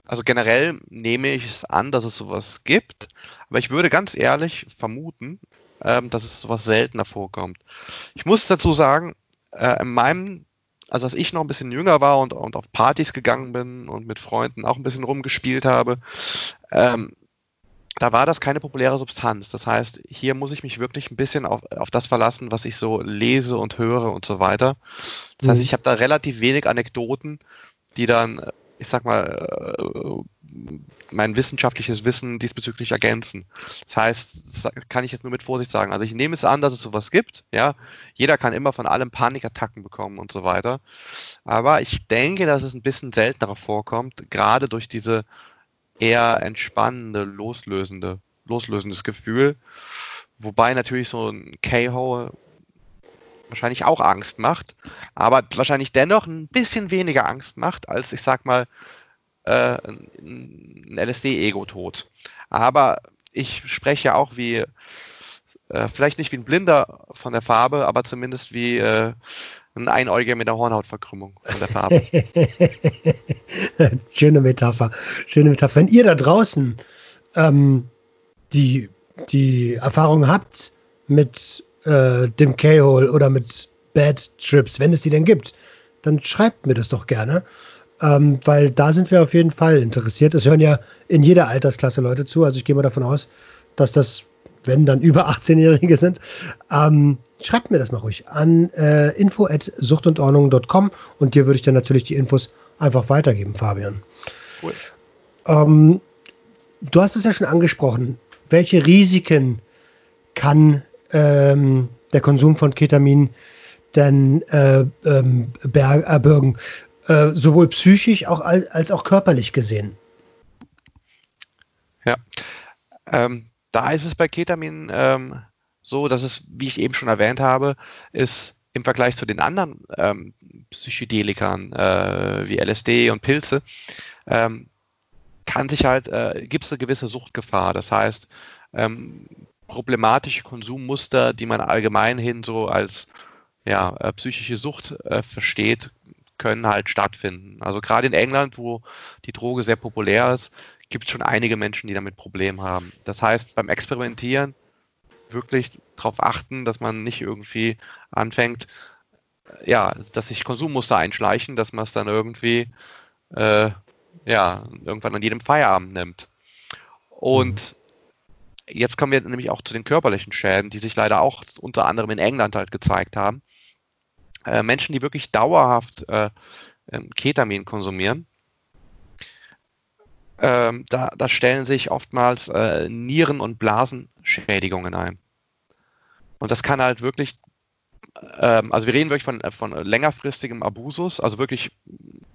Also generell nehme ich es an, dass es sowas gibt, aber ich würde ganz ehrlich vermuten, ähm, dass es sowas seltener vorkommt. Ich muss dazu sagen, äh, in meinem also als ich noch ein bisschen jünger war und, und auf Partys gegangen bin und mit Freunden auch ein bisschen rumgespielt habe, ähm, da war das keine populäre Substanz. Das heißt, hier muss ich mich wirklich ein bisschen auf, auf das verlassen, was ich so lese und höre und so weiter. Das mhm. heißt, ich habe da relativ wenig Anekdoten, die dann, ich sag mal, äh, mein wissenschaftliches Wissen diesbezüglich ergänzen. Das heißt, das kann ich jetzt nur mit Vorsicht sagen. Also ich nehme es an, dass es sowas gibt. Ja, jeder kann immer von allem Panikattacken bekommen und so weiter. Aber ich denke, dass es ein bisschen seltener vorkommt, gerade durch diese eher entspannende, loslösende, loslösendes Gefühl. Wobei natürlich so ein K-Hole wahrscheinlich auch Angst macht, aber wahrscheinlich dennoch ein bisschen weniger Angst macht, als ich sag mal äh, ein LSD-Ego-Tod. Aber ich spreche auch wie, äh, vielleicht nicht wie ein Blinder von der Farbe, aber zumindest wie äh, ein Einäugiger mit einer Hornhautverkrümmung von der Farbe. Schöne Metapher. Schöne Metapher. Wenn ihr da draußen ähm, die, die Erfahrung habt mit äh, dem K-Hole oder mit Bad Trips, wenn es die denn gibt, dann schreibt mir das doch gerne. Ähm, weil da sind wir auf jeden Fall interessiert. Es hören ja in jeder Altersklasse Leute zu. Also ich gehe mal davon aus, dass das, wenn dann über 18-Jährige sind, ähm, schreibt mir das mal ruhig an äh, info.suchtundordnung.com und dir würde ich dann natürlich die Infos einfach weitergeben, Fabian. Cool. Ähm, du hast es ja schon angesprochen. Welche Risiken kann ähm, der Konsum von Ketamin denn äh, ähm, erbürgen? Äh, sowohl psychisch auch als, als auch körperlich gesehen. Ja, ähm, da ist es bei Ketamin ähm, so, dass es, wie ich eben schon erwähnt habe, ist im Vergleich zu den anderen ähm, Psychedelikern äh, wie LSD und Pilze, ähm, kann sich halt, äh, gibt es eine gewisse Suchtgefahr. Das heißt, ähm, problematische Konsummuster, die man allgemein hin so als ja, äh, psychische Sucht äh, versteht, können halt stattfinden. Also gerade in England, wo die Droge sehr populär ist, gibt es schon einige Menschen, die damit Probleme haben. Das heißt, beim Experimentieren wirklich darauf achten, dass man nicht irgendwie anfängt, ja, dass sich Konsummuster einschleichen, dass man es dann irgendwie, äh, ja, irgendwann an jedem Feierabend nimmt. Und mhm. Jetzt kommen wir nämlich auch zu den körperlichen Schäden, die sich leider auch unter anderem in England halt gezeigt haben. Äh, Menschen, die wirklich dauerhaft äh, ähm, Ketamin konsumieren, ähm, da, da, stellen sich oftmals äh, Nieren- und Blasenschädigungen ein. Und das kann halt wirklich, ähm, also wir reden wirklich von, von längerfristigem Abusus, also wirklich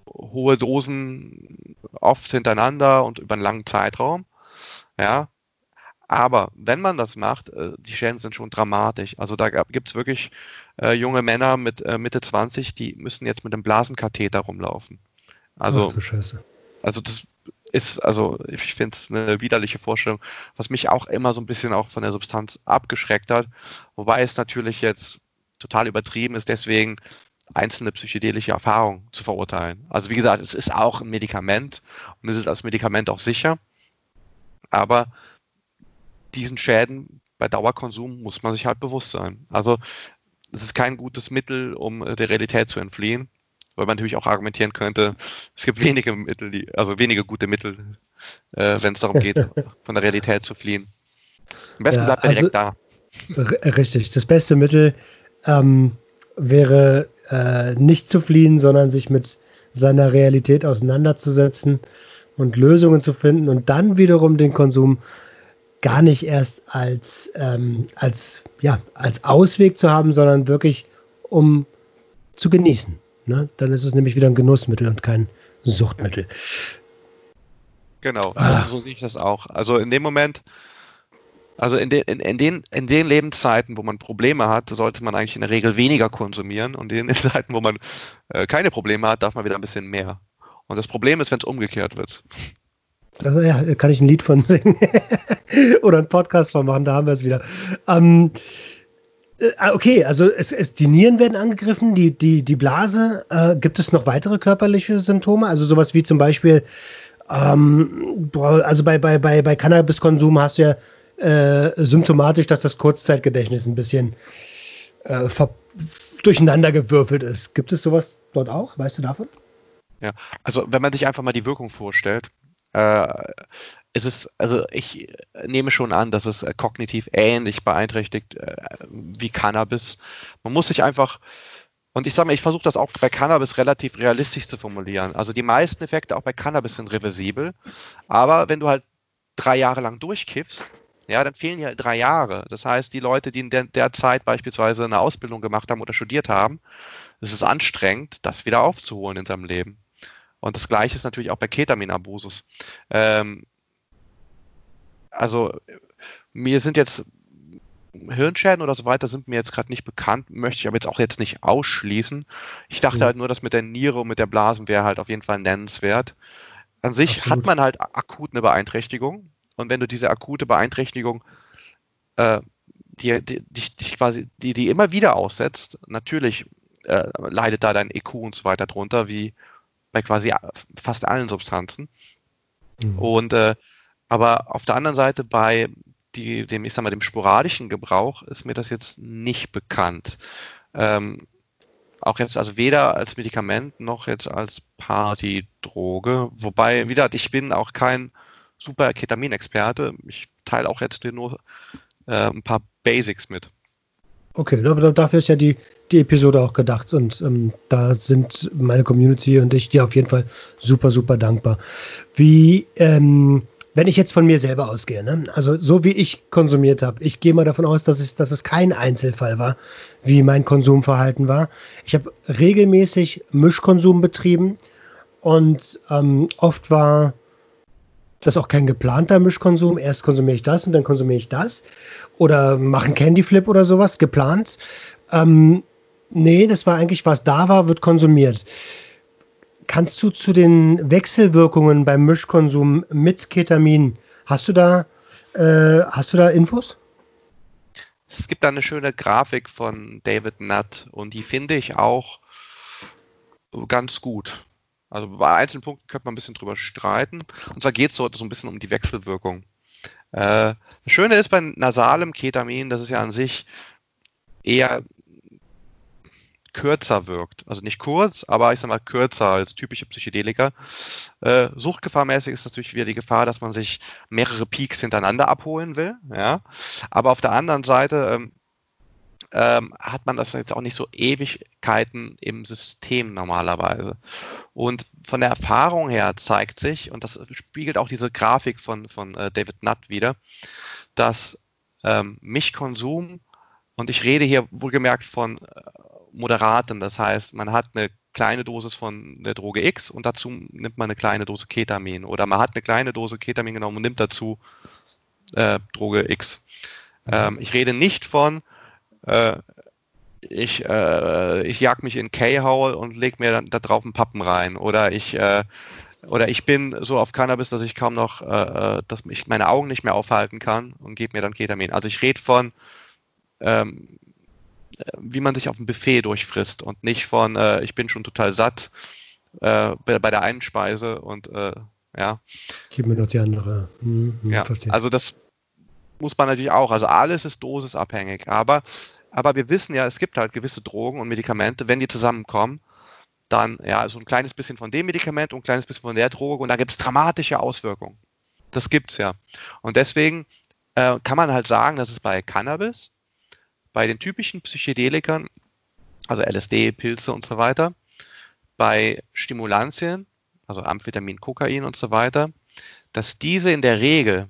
hohe Dosen oft hintereinander und über einen langen Zeitraum. Ja, aber wenn man das macht, äh, die Schäden sind schon dramatisch. Also da gibt es wirklich äh, junge Männer mit äh, Mitte 20, die müssen jetzt mit einem Blasenkatheter rumlaufen. Also, also das ist, also ich finde es eine widerliche Vorstellung, was mich auch immer so ein bisschen auch von der Substanz abgeschreckt hat. Wobei es natürlich jetzt total übertrieben ist, deswegen einzelne psychedelische Erfahrungen zu verurteilen. Also wie gesagt, es ist auch ein Medikament und es ist als Medikament auch sicher. Aber diesen Schäden bei Dauerkonsum muss man sich halt bewusst sein. Also es ist kein gutes Mittel, um äh, der Realität zu entfliehen, weil man natürlich auch argumentieren könnte, es gibt wenige Mittel, die, also wenige gute Mittel, äh, wenn es darum geht, von der Realität zu fliehen. Am besten ja, bleibt direkt also, da. Richtig. Das beste Mittel ähm, wäre äh, nicht zu fliehen, sondern sich mit seiner Realität auseinanderzusetzen und Lösungen zu finden und dann wiederum den Konsum gar nicht erst als, ähm, als, ja, als Ausweg zu haben, sondern wirklich um zu genießen. Ne? Dann ist es nämlich wieder ein Genussmittel und kein Suchtmittel. Genau, ah. so, so, sehe ich das auch. Also in dem Moment, also in, de, in, in, den, in den Lebenszeiten, wo man Probleme hat, sollte man eigentlich in der Regel weniger konsumieren und in den Zeiten, wo man äh, keine Probleme hat, darf man wieder ein bisschen mehr. Und das Problem ist, wenn es umgekehrt wird. Also, ja, kann ich ein Lied von singen. Oder einen Podcast von machen, da haben wir es wieder. Ähm, äh, ah, okay, also es, es, die Nieren werden angegriffen, die, die, die Blase. Äh, gibt es noch weitere körperliche Symptome? Also sowas wie zum Beispiel, ähm, also bei, bei, bei, bei Cannabiskonsum hast du ja äh, symptomatisch, dass das Kurzzeitgedächtnis ein bisschen äh, durcheinander gewürfelt ist. Gibt es sowas dort auch? Weißt du davon? Ja, also wenn man sich einfach mal die Wirkung vorstellt, es ist, also ich nehme schon an, dass es äh, kognitiv ähnlich beeinträchtigt äh, wie Cannabis. Man muss sich einfach, und ich sage mal, ich versuche das auch bei Cannabis relativ realistisch zu formulieren. Also die meisten Effekte auch bei Cannabis sind reversibel, aber wenn du halt drei Jahre lang durchkiffst, ja, dann fehlen ja drei Jahre. Das heißt, die Leute, die in der, der Zeit beispielsweise eine Ausbildung gemacht haben oder studiert haben, es ist anstrengend, das wieder aufzuholen in seinem Leben. Und das Gleiche ist natürlich auch bei Ketaminabusus. Ähm, also mir sind jetzt Hirnschäden oder so weiter sind mir jetzt gerade nicht bekannt, möchte ich aber jetzt auch jetzt nicht ausschließen. Ich dachte mhm. halt nur, dass mit der Niere und mit der Blasen wäre halt auf jeden Fall nennenswert. An sich Absolut. hat man halt akut eine Beeinträchtigung und wenn du diese akute Beeinträchtigung äh, die, die, die, die, quasi, die, die immer wieder aussetzt, natürlich äh, leidet da dein EQ und so weiter drunter, wie bei quasi fast allen Substanzen. Mhm. Und äh, aber auf der anderen Seite bei die, dem, ich sag mal, dem sporadischen Gebrauch ist mir das jetzt nicht bekannt. Ähm, auch jetzt, also weder als Medikament noch jetzt als Partydroge. Wobei, wieder, ich bin auch kein super Ketamin-Experte. Ich teile auch jetzt nur äh, ein paar Basics mit. Okay, aber dafür ist ja die, die Episode auch gedacht und ähm, da sind meine Community und ich dir auf jeden Fall super, super dankbar. Wie, ähm, wenn ich jetzt von mir selber ausgehe, ne? also so wie ich konsumiert habe, ich gehe mal davon aus, dass es, dass es kein Einzelfall war, wie mein Konsumverhalten war. Ich habe regelmäßig Mischkonsum betrieben und ähm, oft war das auch kein geplanter Mischkonsum. Erst konsumiere ich das und dann konsumiere ich das. Oder machen Candy Flip oder sowas, geplant. Ähm, nee, das war eigentlich, was da war, wird konsumiert. Kannst du zu den Wechselwirkungen beim Mischkonsum mit Ketamin, hast du da, äh, hast du da Infos? Es gibt da eine schöne Grafik von David Nutt und die finde ich auch ganz gut. Also bei einzelnen Punkten könnte man ein bisschen drüber streiten. Und zwar geht es so, so ein bisschen um die Wechselwirkung. Äh, das Schöne ist bei nasalem Ketamin, dass es ja an sich eher kürzer wirkt. Also nicht kurz, aber ich sag mal kürzer als typische Psychedelika. Äh, suchtgefahrmäßig ist natürlich wieder die Gefahr, dass man sich mehrere Peaks hintereinander abholen will. Ja? Aber auf der anderen Seite ähm, ähm, hat man das jetzt auch nicht so Ewigkeiten im System normalerweise. Und von der Erfahrung her zeigt sich, und das spiegelt auch diese Grafik von, von äh, David Nutt wieder, dass ähm, Milchkonsum, und ich rede hier wohlgemerkt von äh, moderaten, das heißt, man hat eine kleine Dosis von der Droge X und dazu nimmt man eine kleine Dose Ketamin oder man hat eine kleine Dose Ketamin genommen und nimmt dazu äh, Droge X. Mhm. Ähm, ich rede nicht von, äh, ich, äh, ich jag mich in K-Hole und leg mir dann da drauf einen Pappen rein. Oder ich, äh, oder ich bin so auf Cannabis, dass ich kaum noch, äh, äh dass ich meine Augen nicht mehr aufhalten kann und gebe mir dann Ketamin. Also ich rede von, ähm, wie man sich auf dem Buffet durchfrisst und nicht von, äh, ich bin schon total satt äh, bei, bei, der einen Speise und äh, ja. Gib mir noch die andere. Hm, hm, ja, verstehe. also das muss man natürlich auch. Also alles ist dosisabhängig. Aber, aber wir wissen ja, es gibt halt gewisse Drogen und Medikamente, wenn die zusammenkommen, dann ja, so ein kleines bisschen von dem Medikament und ein kleines bisschen von der Droge und da gibt es dramatische Auswirkungen. Das gibt's ja. Und deswegen äh, kann man halt sagen, dass es bei Cannabis, bei den typischen Psychedelikern, also LSD, Pilze und so weiter, bei Stimulantien, also Amphetamin, Kokain und so weiter, dass diese in der Regel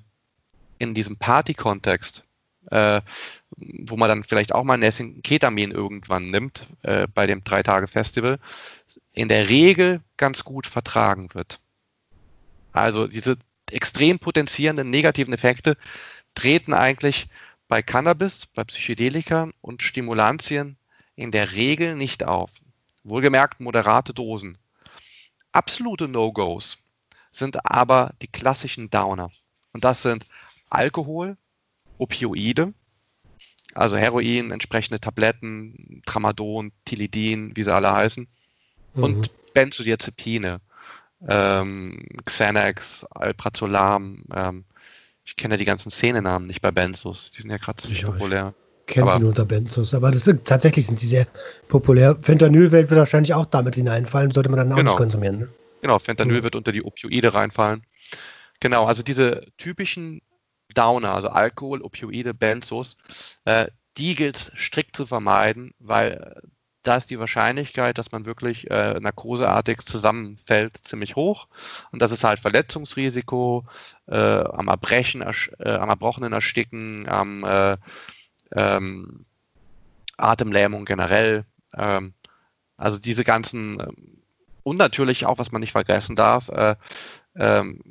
in diesem Party-Kontext, äh, wo man dann vielleicht auch mal ein Ketamin irgendwann nimmt, äh, bei dem Drei-Tage-Festival, in der Regel ganz gut vertragen wird. Also diese extrem potenzierenden negativen Effekte treten eigentlich bei Cannabis, bei Psychedelika und Stimulantien in der Regel nicht auf. Wohlgemerkt moderate Dosen. Absolute No-Gos sind aber die klassischen Downer. Und das sind Alkohol, Opioide, also Heroin, entsprechende Tabletten, Tramadol, Tilidin, wie sie alle heißen, mhm. und Benzodiazepine, ähm, Xanax, Alprazolam, ähm, ich kenne ja die ganzen Szenenamen nicht bei Benzos, die sind ja gerade ziemlich populär. Kennt sie nur unter Benzos, aber das sind, tatsächlich sind sie sehr populär. Fentanyl wird wahrscheinlich auch damit hineinfallen, sollte man dann auch genau. nicht konsumieren. Ne? Genau, Fentanyl ja. wird unter die Opioide reinfallen. Genau, also diese typischen Downer, also Alkohol, Opioide, Benzos, äh, die gilt es strikt zu vermeiden, weil da ist die Wahrscheinlichkeit, dass man wirklich äh, narkoseartig zusammenfällt, ziemlich hoch. Und das ist halt Verletzungsrisiko, äh, am Erbrechen, äh, am Erbrochenen ersticken, am äh, ähm, Atemlähmung generell. Ähm, also diese ganzen ähm, und natürlich auch, was man nicht vergessen darf, äh, ähm,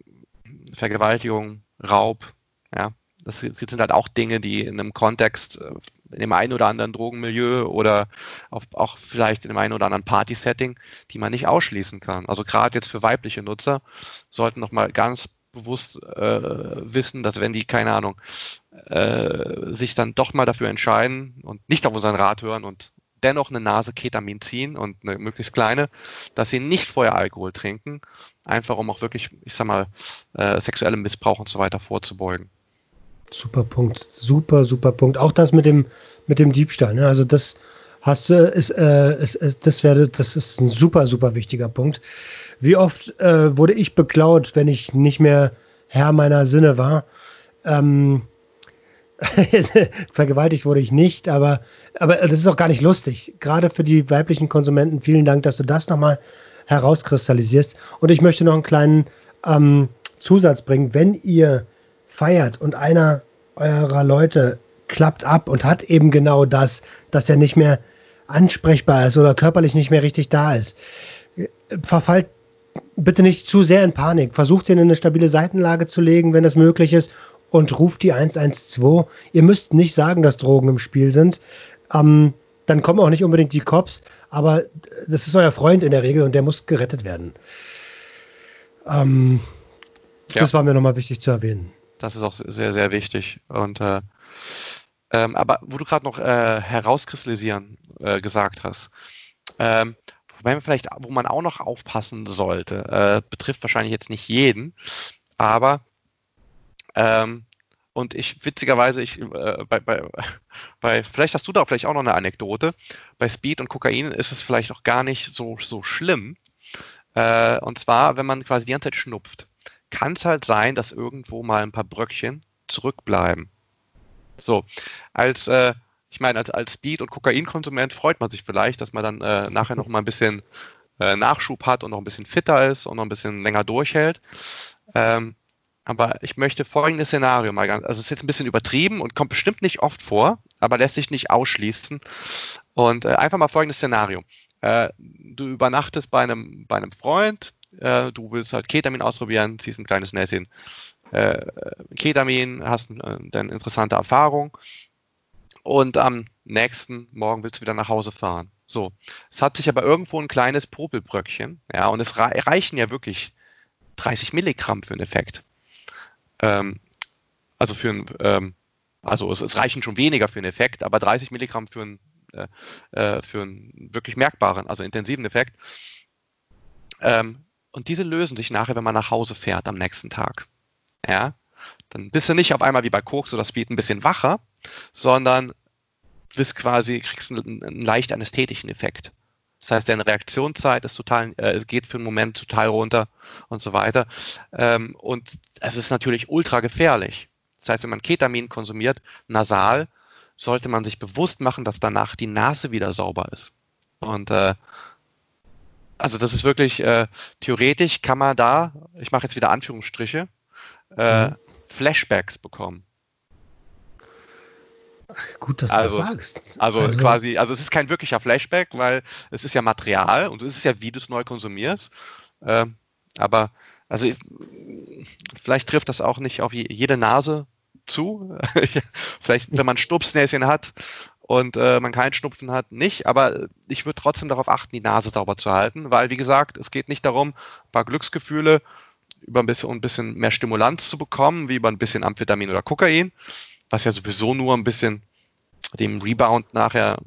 Vergewaltigung, Raub, ja, das sind halt auch Dinge, die in einem Kontext, äh, in dem einen oder anderen Drogenmilieu oder auf, auch vielleicht in dem einen oder anderen Party-Setting, die man nicht ausschließen kann. Also gerade jetzt für weibliche Nutzer sollten nochmal ganz bewusst äh, wissen, dass wenn die, keine Ahnung, äh, sich dann doch mal dafür entscheiden und nicht auf unseren Rat hören und dennoch eine Nase Ketamin ziehen und eine möglichst kleine, dass sie nicht vorher Alkohol trinken, einfach um auch wirklich, ich sag mal, äh, sexuellem Missbrauch und so weiter vorzubeugen. Super Punkt, super, super Punkt. Auch das mit dem, mit dem Diebstahl. Ne? Also das hast du, ist, äh, ist, ist, das wäre, das ist ein super, super wichtiger Punkt. Wie oft äh, wurde ich beklaut, wenn ich nicht mehr Herr meiner Sinne war? Ähm, vergewaltigt wurde ich nicht, aber, aber das ist auch gar nicht lustig. Gerade für die weiblichen Konsumenten, vielen Dank, dass du das nochmal herauskristallisierst. Und ich möchte noch einen kleinen ähm, Zusatz bringen. Wenn ihr feiert und einer eurer Leute klappt ab und hat eben genau das, dass er nicht mehr ansprechbar ist oder körperlich nicht mehr richtig da ist, verfallt bitte nicht zu sehr in Panik. Versucht ihn in eine stabile Seitenlage zu legen, wenn das möglich ist, und ruft die 112. Ihr müsst nicht sagen, dass Drogen im Spiel sind. Ähm, dann kommen auch nicht unbedingt die Cops, aber das ist euer Freund in der Regel und der muss gerettet werden. Ähm, ja. Das war mir nochmal wichtig zu erwähnen. Das ist auch sehr, sehr wichtig. Und äh, ähm, aber wo du gerade noch äh, herauskristallisieren äh, gesagt hast, ähm, wobei man vielleicht, wo man auch noch aufpassen sollte, äh, betrifft wahrscheinlich jetzt nicht jeden, aber ähm, und ich, witzigerweise, ich, äh, bei, bei, bei, vielleicht hast du da vielleicht auch noch eine Anekdote. Bei Speed und Kokain ist es vielleicht auch gar nicht so, so schlimm. Äh, und zwar, wenn man quasi die ganze Zeit schnupft kann es halt sein, dass irgendwo mal ein paar Bröckchen zurückbleiben. So, als, äh, ich meine, als, als Speed- und Kokainkonsument freut man sich vielleicht, dass man dann äh, nachher noch mal ein bisschen äh, Nachschub hat und noch ein bisschen fitter ist und noch ein bisschen länger durchhält. Ähm, aber ich möchte folgendes Szenario mal ganz, also es ist jetzt ein bisschen übertrieben und kommt bestimmt nicht oft vor, aber lässt sich nicht ausschließen. Und äh, einfach mal folgendes Szenario. Äh, du übernachtest bei einem, bei einem Freund, äh, du willst halt Ketamin ausprobieren, ziehst ein kleines Näschen äh, Ketamin, hast äh, dann interessante Erfahrung und am nächsten Morgen willst du wieder nach Hause fahren. So, es hat sich aber irgendwo ein kleines Popelbröckchen, ja, und es reichen ja wirklich 30 Milligramm für einen Effekt. Ähm, also für ein, ähm, also es, es, reichen schon weniger für einen Effekt, aber 30 Milligramm für einen, äh, äh, für einen wirklich merkbaren, also intensiven Effekt. Ähm, und diese lösen sich nachher, wenn man nach Hause fährt am nächsten Tag. Ja, dann bist du nicht auf einmal wie bei Koks oder Speed ein bisschen wacher, sondern bist quasi, kriegst einen, einen leicht anästhetischen Effekt. Das heißt, deine Reaktionszeit ist total, äh, es geht für einen Moment total runter und so weiter. Ähm, und es ist natürlich ultra gefährlich. Das heißt, wenn man Ketamin konsumiert, nasal, sollte man sich bewusst machen, dass danach die Nase wieder sauber ist. Und äh, also das ist wirklich, äh, theoretisch kann man da, ich mache jetzt wieder Anführungsstriche, äh, mhm. Flashbacks bekommen. Gut, dass also, du das sagst. Also, also, quasi, also es ist kein wirklicher Flashback, weil es ist ja Material und es ist ja, wie du es neu konsumierst. Äh, aber also vielleicht trifft das auch nicht auf jede Nase zu. vielleicht, wenn man Stupsnäschen hat, und äh, man keinen Schnupfen hat, nicht. Aber ich würde trotzdem darauf achten, die Nase sauber zu halten, weil, wie gesagt, es geht nicht darum, ein paar Glücksgefühle über ein bisschen, ein bisschen mehr Stimulanz zu bekommen, wie über ein bisschen Amphetamin oder Kokain, was ja sowieso nur ein bisschen dem Rebound nachher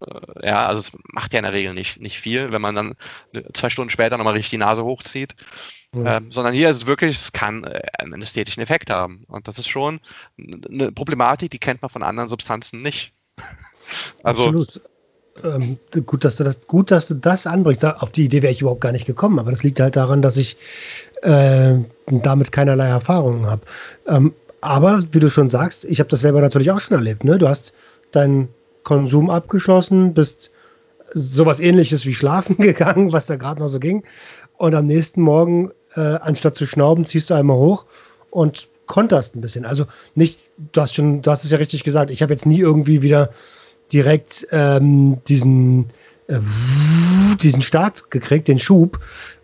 äh, ja, also es macht ja in der Regel nicht, nicht viel, wenn man dann zwei Stunden später nochmal richtig die Nase hochzieht. Ja. Ähm, sondern hier ist es wirklich, es kann äh, einen ästhetischen Effekt haben. Und das ist schon eine Problematik, die kennt man von anderen Substanzen nicht. also, Absolut. Ähm, gut, dass du das, gut, dass du das anbringst. Auf die Idee wäre ich überhaupt gar nicht gekommen, aber das liegt halt daran, dass ich äh, damit keinerlei Erfahrungen habe. Ähm, aber wie du schon sagst, ich habe das selber natürlich auch schon erlebt. Ne? Du hast deinen Konsum abgeschlossen, bist sowas ähnliches wie schlafen gegangen, was da gerade noch so ging. Und am nächsten Morgen, äh, anstatt zu schnauben, ziehst du einmal hoch und konterst ein bisschen. Also nicht, du hast schon, du hast es ja richtig gesagt, ich habe jetzt nie irgendwie wieder direkt ähm, diesen, äh, diesen Start gekriegt, den Schub.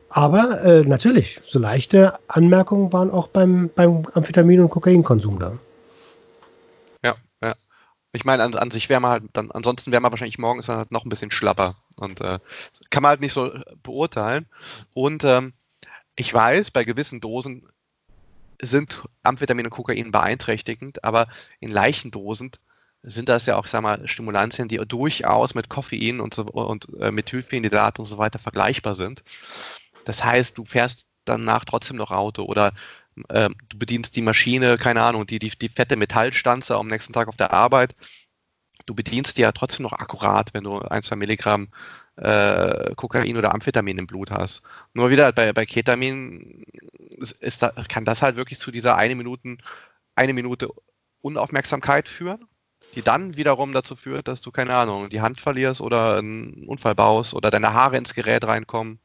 Aber äh, natürlich, so leichte Anmerkungen waren auch beim, beim Amphetamin- und Kokainkonsum da. Ja, ja. Ich meine, an, an sich wäre man halt dann, ansonsten wäre man wahrscheinlich morgens dann halt noch ein bisschen schlapper. Und äh, kann man halt nicht so beurteilen. Und ähm, ich weiß, bei gewissen Dosen sind Amphetamin und Kokain beeinträchtigend, aber in leichten Dosen sind das ja auch, sag mal, Stimulantien, die durchaus mit Koffein und, so, und äh, Methylphenidat und so weiter vergleichbar sind. Das heißt, du fährst danach trotzdem noch Auto oder äh, du bedienst die Maschine, keine Ahnung, die, die, die fette Metallstanze am nächsten Tag auf der Arbeit. Du bedienst die ja trotzdem noch akkurat, wenn du ein, zwei Milligramm äh, Kokain oder Amphetamin im Blut hast. Nur wieder bei, bei Ketamin ist, ist da, kann das halt wirklich zu dieser eine Minute, eine Minute Unaufmerksamkeit führen die dann wiederum dazu führt, dass du, keine Ahnung, die Hand verlierst oder einen Unfall baust oder deine Haare ins Gerät reinkommen.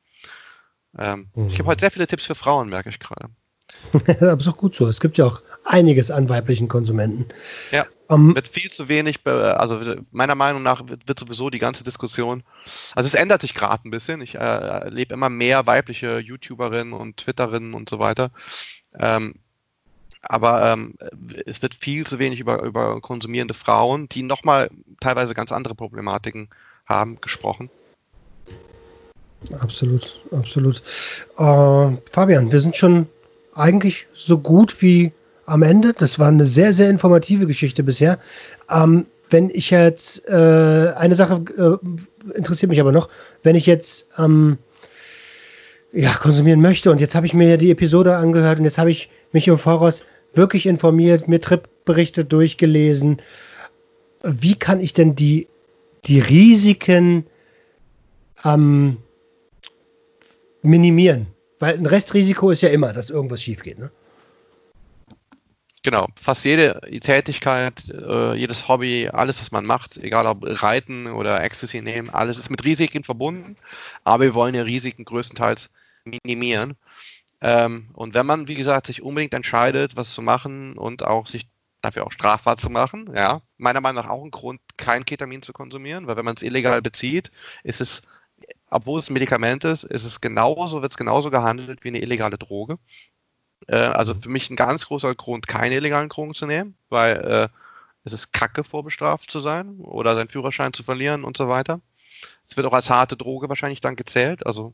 Ähm, mhm. Ich habe heute sehr viele Tipps für Frauen, merke ich gerade. Aber ist auch gut so. Es gibt ja auch einiges an weiblichen Konsumenten. Ja. Um, wird viel zu wenig, also meiner Meinung nach wird, wird, sowieso die ganze Diskussion, also es ändert sich gerade ein bisschen. Ich äh, erlebe immer mehr weibliche YouTuberinnen und Twitterinnen und so weiter. Ähm, aber ähm, es wird viel zu wenig über, über konsumierende Frauen, die nochmal teilweise ganz andere Problematiken haben, gesprochen. Absolut, absolut. Äh, Fabian, wir sind schon eigentlich so gut wie am Ende. Das war eine sehr, sehr informative Geschichte bisher. Ähm, wenn ich jetzt, äh, eine Sache äh, interessiert mich aber noch, wenn ich jetzt ähm, ja, konsumieren möchte und jetzt habe ich mir ja die Episode angehört und jetzt habe ich mich im Voraus wirklich informiert, mir Trip-Berichte durchgelesen. Wie kann ich denn die, die Risiken ähm, minimieren? Weil ein Restrisiko ist ja immer, dass irgendwas schief geht. Ne? Genau, fast jede Tätigkeit, äh, jedes Hobby, alles, was man macht, egal ob Reiten oder Ecstasy nehmen, alles ist mit Risiken verbunden, aber wir wollen ja Risiken größtenteils minimieren. Ähm, und wenn man, wie gesagt, sich unbedingt entscheidet, was zu machen und auch sich dafür auch strafbar zu machen, ja, meiner Meinung nach auch ein Grund, kein Ketamin zu konsumieren, weil wenn man es illegal bezieht, ist es, obwohl es ein Medikament ist, ist es genauso, wird es genauso gehandelt wie eine illegale Droge. Äh, also für mich ein ganz großer Grund, keine illegalen Drogen zu nehmen, weil äh, es ist kacke, vorbestraft zu sein oder seinen Führerschein zu verlieren und so weiter. Es wird auch als harte Droge wahrscheinlich dann gezählt. Also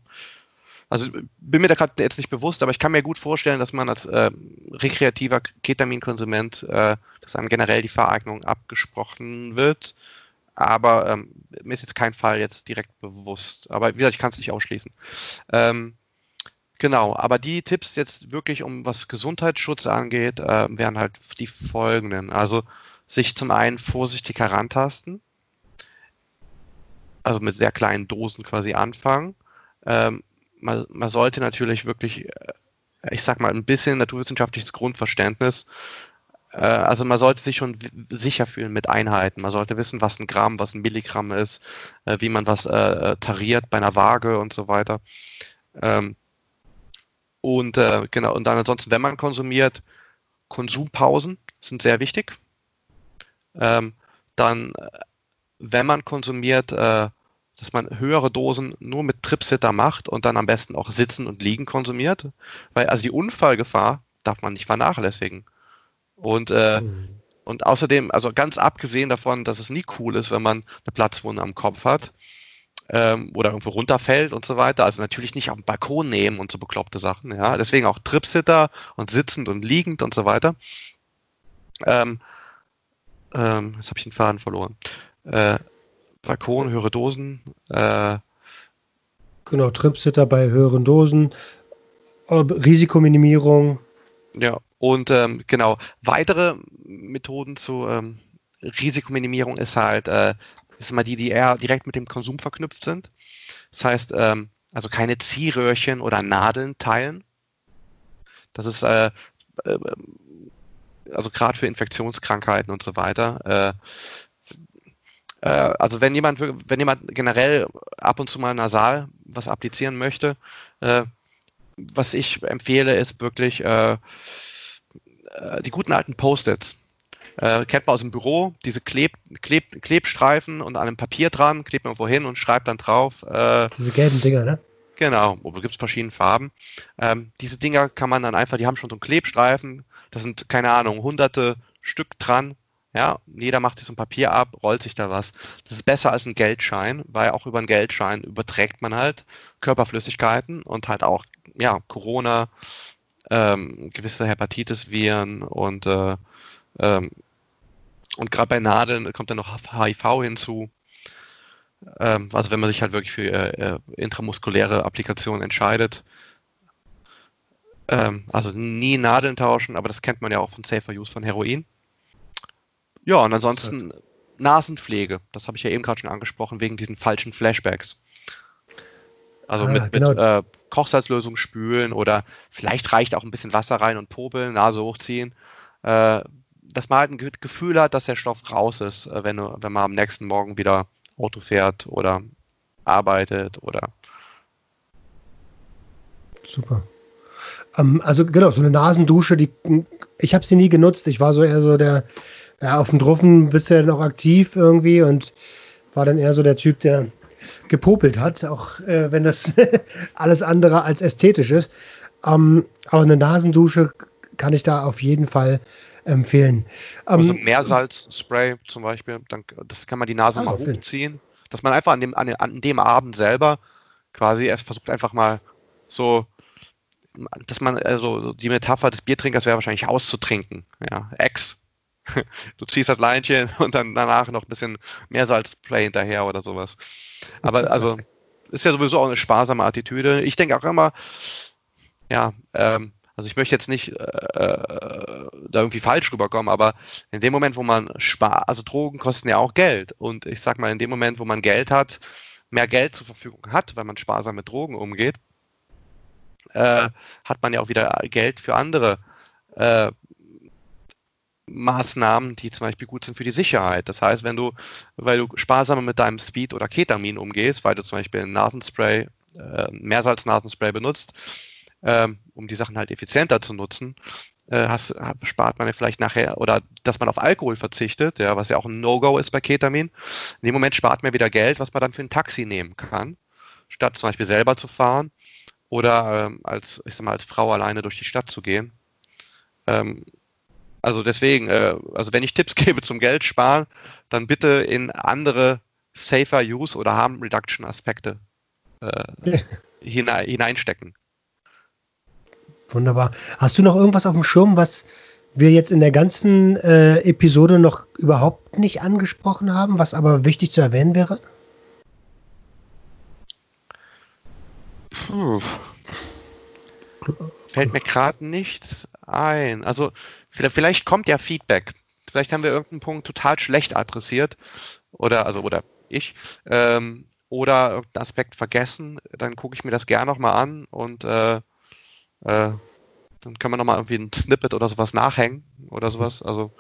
also bin mir da gerade jetzt nicht bewusst, aber ich kann mir gut vorstellen, dass man als äh, rekreativer Ketaminkonsument, äh, dass einem generell die Vereignung abgesprochen wird. Aber ähm, mir ist jetzt kein Fall jetzt direkt bewusst. Aber wie gesagt, ich kann es nicht ausschließen. Ähm, genau, aber die Tipps jetzt wirklich, um was Gesundheitsschutz angeht, äh, wären halt die folgenden. Also sich zum einen vorsichtig herantasten, also mit sehr kleinen Dosen quasi anfangen. Ähm, man, man sollte natürlich wirklich, äh, ich sag mal, ein bisschen naturwissenschaftliches Grundverständnis also man sollte sich schon sicher fühlen mit Einheiten. Man sollte wissen, was ein Gramm, was ein Milligramm ist, äh, wie man was tariert bei einer Waage und so weiter. Ähm, und genau, und dann ansonsten, wenn man konsumiert, Konsumpausen sind sehr wichtig. Ähm, dann, wenn man konsumiert, dass man höhere Dosen nur mit Tripsitter macht und dann am besten auch sitzen und liegen konsumiert. Weil also die Unfallgefahr darf man nicht vernachlässigen. Und, äh, mhm. und außerdem, also ganz abgesehen davon, dass es nie cool ist, wenn man eine Platzwunde am Kopf hat ähm, oder irgendwo runterfällt und so weiter. Also natürlich nicht auf dem Balkon nehmen und so bekloppte Sachen. Ja, deswegen auch Tripsitter und sitzend und liegend und so weiter. Ähm, ähm, jetzt habe ich den Faden verloren. Äh, Balkon, höhere Dosen. Äh, genau, Tripsitter bei höheren Dosen. Risikominimierung. Ja, und ähm, genau, weitere Methoden zu ähm, Risikominimierung ist halt, äh, ist immer die, die eher direkt mit dem Konsum verknüpft sind. Das heißt, ähm, also keine Ziehröhrchen oder Nadeln teilen. Das ist äh, äh, also gerade für Infektionskrankheiten und so weiter. Äh, äh, also wenn jemand, wenn jemand generell ab und zu mal nasal was applizieren möchte, äh, was ich empfehle, ist wirklich äh, die guten alten Post-its. Äh, kennt man aus dem Büro, diese Kleb, Kleb, Klebstreifen und an einem Papier dran, klebt man irgendwo hin und schreibt dann drauf. Äh, diese gelben Dinger, ne? Genau, wo gibt es verschiedene Farben. Ähm, diese Dinger kann man dann einfach, die haben schon so einen Klebstreifen, da sind, keine Ahnung, hunderte Stück dran. Ja, jeder macht sich so ein Papier ab, rollt sich da was. Das ist besser als ein Geldschein, weil auch über einen Geldschein überträgt man halt Körperflüssigkeiten und halt auch, ja, Corona, ähm, gewisse Hepatitis-Viren und, äh, ähm, und gerade bei Nadeln kommt dann noch HIV hinzu. Ähm, also wenn man sich halt wirklich für äh, äh, intramuskuläre Applikationen entscheidet. Ähm, also nie Nadeln tauschen, aber das kennt man ja auch von Safer Use von Heroin. Ja, und ansonsten Nasenpflege, das habe ich ja eben gerade schon angesprochen, wegen diesen falschen Flashbacks. Also ah, mit, genau. mit äh, Kochsalzlösung spülen oder vielleicht reicht auch ein bisschen Wasser rein und popeln, Nase hochziehen. Äh, dass man halt ein Gefühl hat, dass der Stoff raus ist, äh, wenn, wenn man am nächsten Morgen wieder Auto fährt oder arbeitet oder. Super. Ähm, also genau, so eine Nasendusche, die ich habe sie nie genutzt. Ich war so eher so der, ja, auf dem Druffen bist du ja noch aktiv irgendwie und war dann eher so der Typ, der gepopelt hat, auch äh, wenn das alles andere als ästhetisch ist. Ähm, aber eine Nasendusche kann ich da auf jeden Fall empfehlen. Also ähm, Meersalzspray zum Beispiel, dann, das kann man die Nase ah, mal hochziehen, dass man einfach an dem, an, an dem Abend selber quasi erst versucht einfach mal so, dass man, also die Metapher des Biertrinkers wäre wahrscheinlich auszutrinken. Ja, Ex. Du ziehst das Leinchen und dann danach noch ein bisschen Meersalzspray hinterher oder sowas. Aber also ist ja sowieso auch eine sparsame Attitüde. Ich denke auch immer, ja, ähm, also ich möchte jetzt nicht äh, äh, da irgendwie falsch rüberkommen, aber in dem Moment, wo man spart, also Drogen kosten ja auch Geld. Und ich sag mal, in dem Moment, wo man Geld hat, mehr Geld zur Verfügung hat, weil man sparsam mit Drogen umgeht, äh, hat man ja auch wieder Geld für andere äh, Maßnahmen, die zum Beispiel gut sind für die Sicherheit. Das heißt, wenn du, weil du sparsamer mit deinem Speed oder Ketamin umgehst, weil du zum Beispiel ein Nasenspray, äh, Meersalz-Nasenspray benutzt, ähm, um die Sachen halt effizienter zu nutzen, äh, hast, spart man ja vielleicht nachher, oder dass man auf Alkohol verzichtet, ja, was ja auch ein No-Go ist bei Ketamin. In dem Moment spart man wieder Geld, was man dann für ein Taxi nehmen kann, statt zum Beispiel selber zu fahren oder ähm, als, ich sag mal, als Frau alleine durch die Stadt zu gehen. Ähm, also deswegen, äh, also wenn ich Tipps gebe zum Geld sparen, dann bitte in andere Safer Use oder Harm Reduction Aspekte äh, hineinstecken. Wunderbar. Hast du noch irgendwas auf dem Schirm, was wir jetzt in der ganzen äh, Episode noch überhaupt nicht angesprochen haben, was aber wichtig zu erwähnen wäre? Puh. Fällt mir gerade nichts ein. Also vielleicht, vielleicht kommt ja Feedback. Vielleicht haben wir irgendeinen Punkt total schlecht adressiert oder also oder ich ähm, oder irgendeinen Aspekt vergessen. Dann gucke ich mir das gerne nochmal an und äh, äh, dann können wir nochmal irgendwie ein Snippet oder sowas nachhängen oder sowas. Also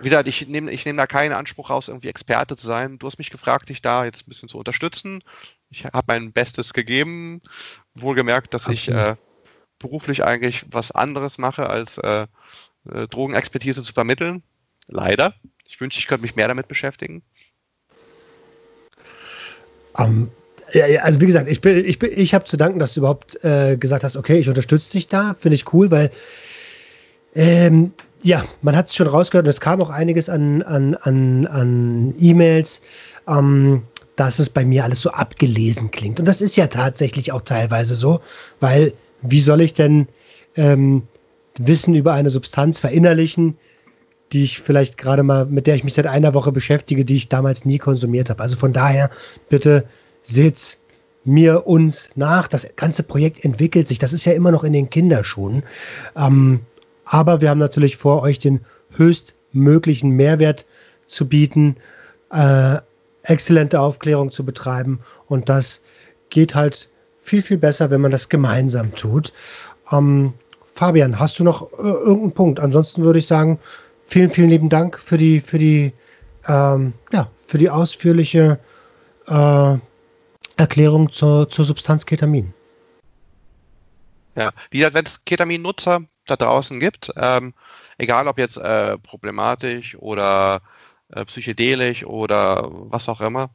wieder, ich nehme ich nehm da keinen Anspruch raus, irgendwie Experte zu sein. Du hast mich gefragt, dich da jetzt ein bisschen zu unterstützen. Ich habe mein Bestes gegeben. Wohlgemerkt, dass Absolut. ich äh, beruflich eigentlich was anderes mache, als äh, äh, Drogenexpertise zu vermitteln. Leider. Ich wünsche, ich könnte mich mehr damit beschäftigen. Um, ja, ja, also wie gesagt, ich, bin, ich, bin, ich habe zu danken, dass du überhaupt äh, gesagt hast, okay, ich unterstütze dich da, finde ich cool, weil ähm, ja, man hat es schon rausgehört und es kam auch einiges an, an, an, an E-Mails, ähm, dass es bei mir alles so abgelesen klingt. Und das ist ja tatsächlich auch teilweise so, weil wie soll ich denn ähm, Wissen über eine Substanz verinnerlichen, die ich vielleicht gerade mal, mit der ich mich seit einer Woche beschäftige, die ich damals nie konsumiert habe. Also von daher bitte seht mir uns nach. Das ganze Projekt entwickelt sich. Das ist ja immer noch in den Kinderschuhen. Ähm, aber wir haben natürlich vor, euch den höchstmöglichen Mehrwert zu bieten, äh, exzellente Aufklärung zu betreiben und das geht halt viel, viel besser, wenn man das gemeinsam tut. Ähm, Fabian, hast du noch äh, irgendeinen Punkt? Ansonsten würde ich sagen, vielen, vielen lieben Dank für die, für die, ähm, ja, für die ausführliche äh, Erklärung zur, zur Substanz Ketamin. Ja, wie gesagt, wenn es Ketamin-Nutzer da draußen gibt, ähm, egal ob jetzt äh, problematisch oder äh, psychedelisch oder was auch immer,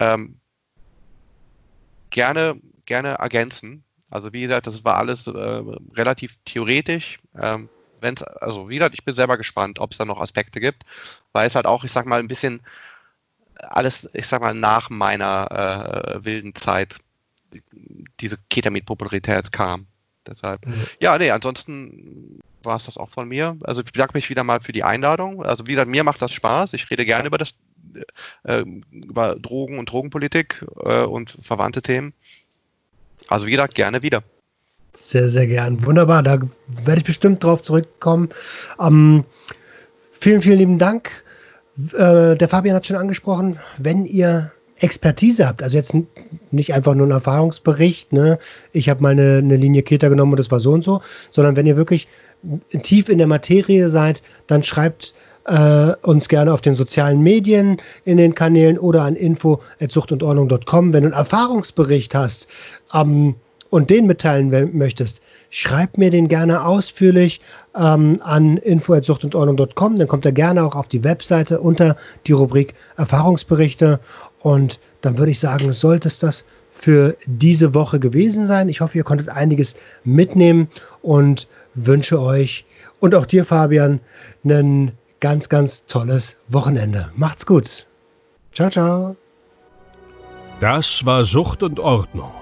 ähm, gerne, gerne ergänzen. Also wie gesagt, das war alles äh, relativ theoretisch. Ähm, wenn's, also wie gesagt, ich bin selber gespannt, ob es da noch Aspekte gibt, weil es halt auch, ich sag mal, ein bisschen alles, ich sag mal, nach meiner äh, wilden Zeit diese Ketamin-Popularität kam. Deshalb, mhm. ja, nee, ansonsten war es das auch von mir. Also ich bedanke mich wieder mal für die Einladung. Also wie gesagt, mir macht das Spaß. Ich rede gerne über das, äh, über Drogen und Drogenpolitik äh, und verwandte Themen. Also wie gesagt, gerne wieder. Sehr, sehr gern. Wunderbar. Da werde ich bestimmt drauf zurückkommen. Ähm, vielen, vielen lieben Dank. Äh, der Fabian hat schon angesprochen, wenn ihr Expertise habt, also jetzt nicht einfach nur ein Erfahrungsbericht, ne, ich habe mal eine, Linie Keter genommen und das war so und so, sondern wenn ihr wirklich tief in der Materie seid, dann schreibt äh, uns gerne auf den sozialen Medien in den Kanälen oder an info.suchtundordnung.com. Wenn du einen Erfahrungsbericht hast ähm, und den mitteilen möchtest, schreib mir den gerne ausführlich ähm, an info.suchtundordnung.com. Dann kommt er gerne auch auf die Webseite unter die Rubrik Erfahrungsberichte. Und dann würde ich sagen, sollte es das für diese Woche gewesen sein. Ich hoffe, ihr konntet einiges mitnehmen und wünsche euch und auch dir, Fabian, ein ganz, ganz tolles Wochenende. Macht's gut. Ciao, ciao. Das war Sucht und Ordnung.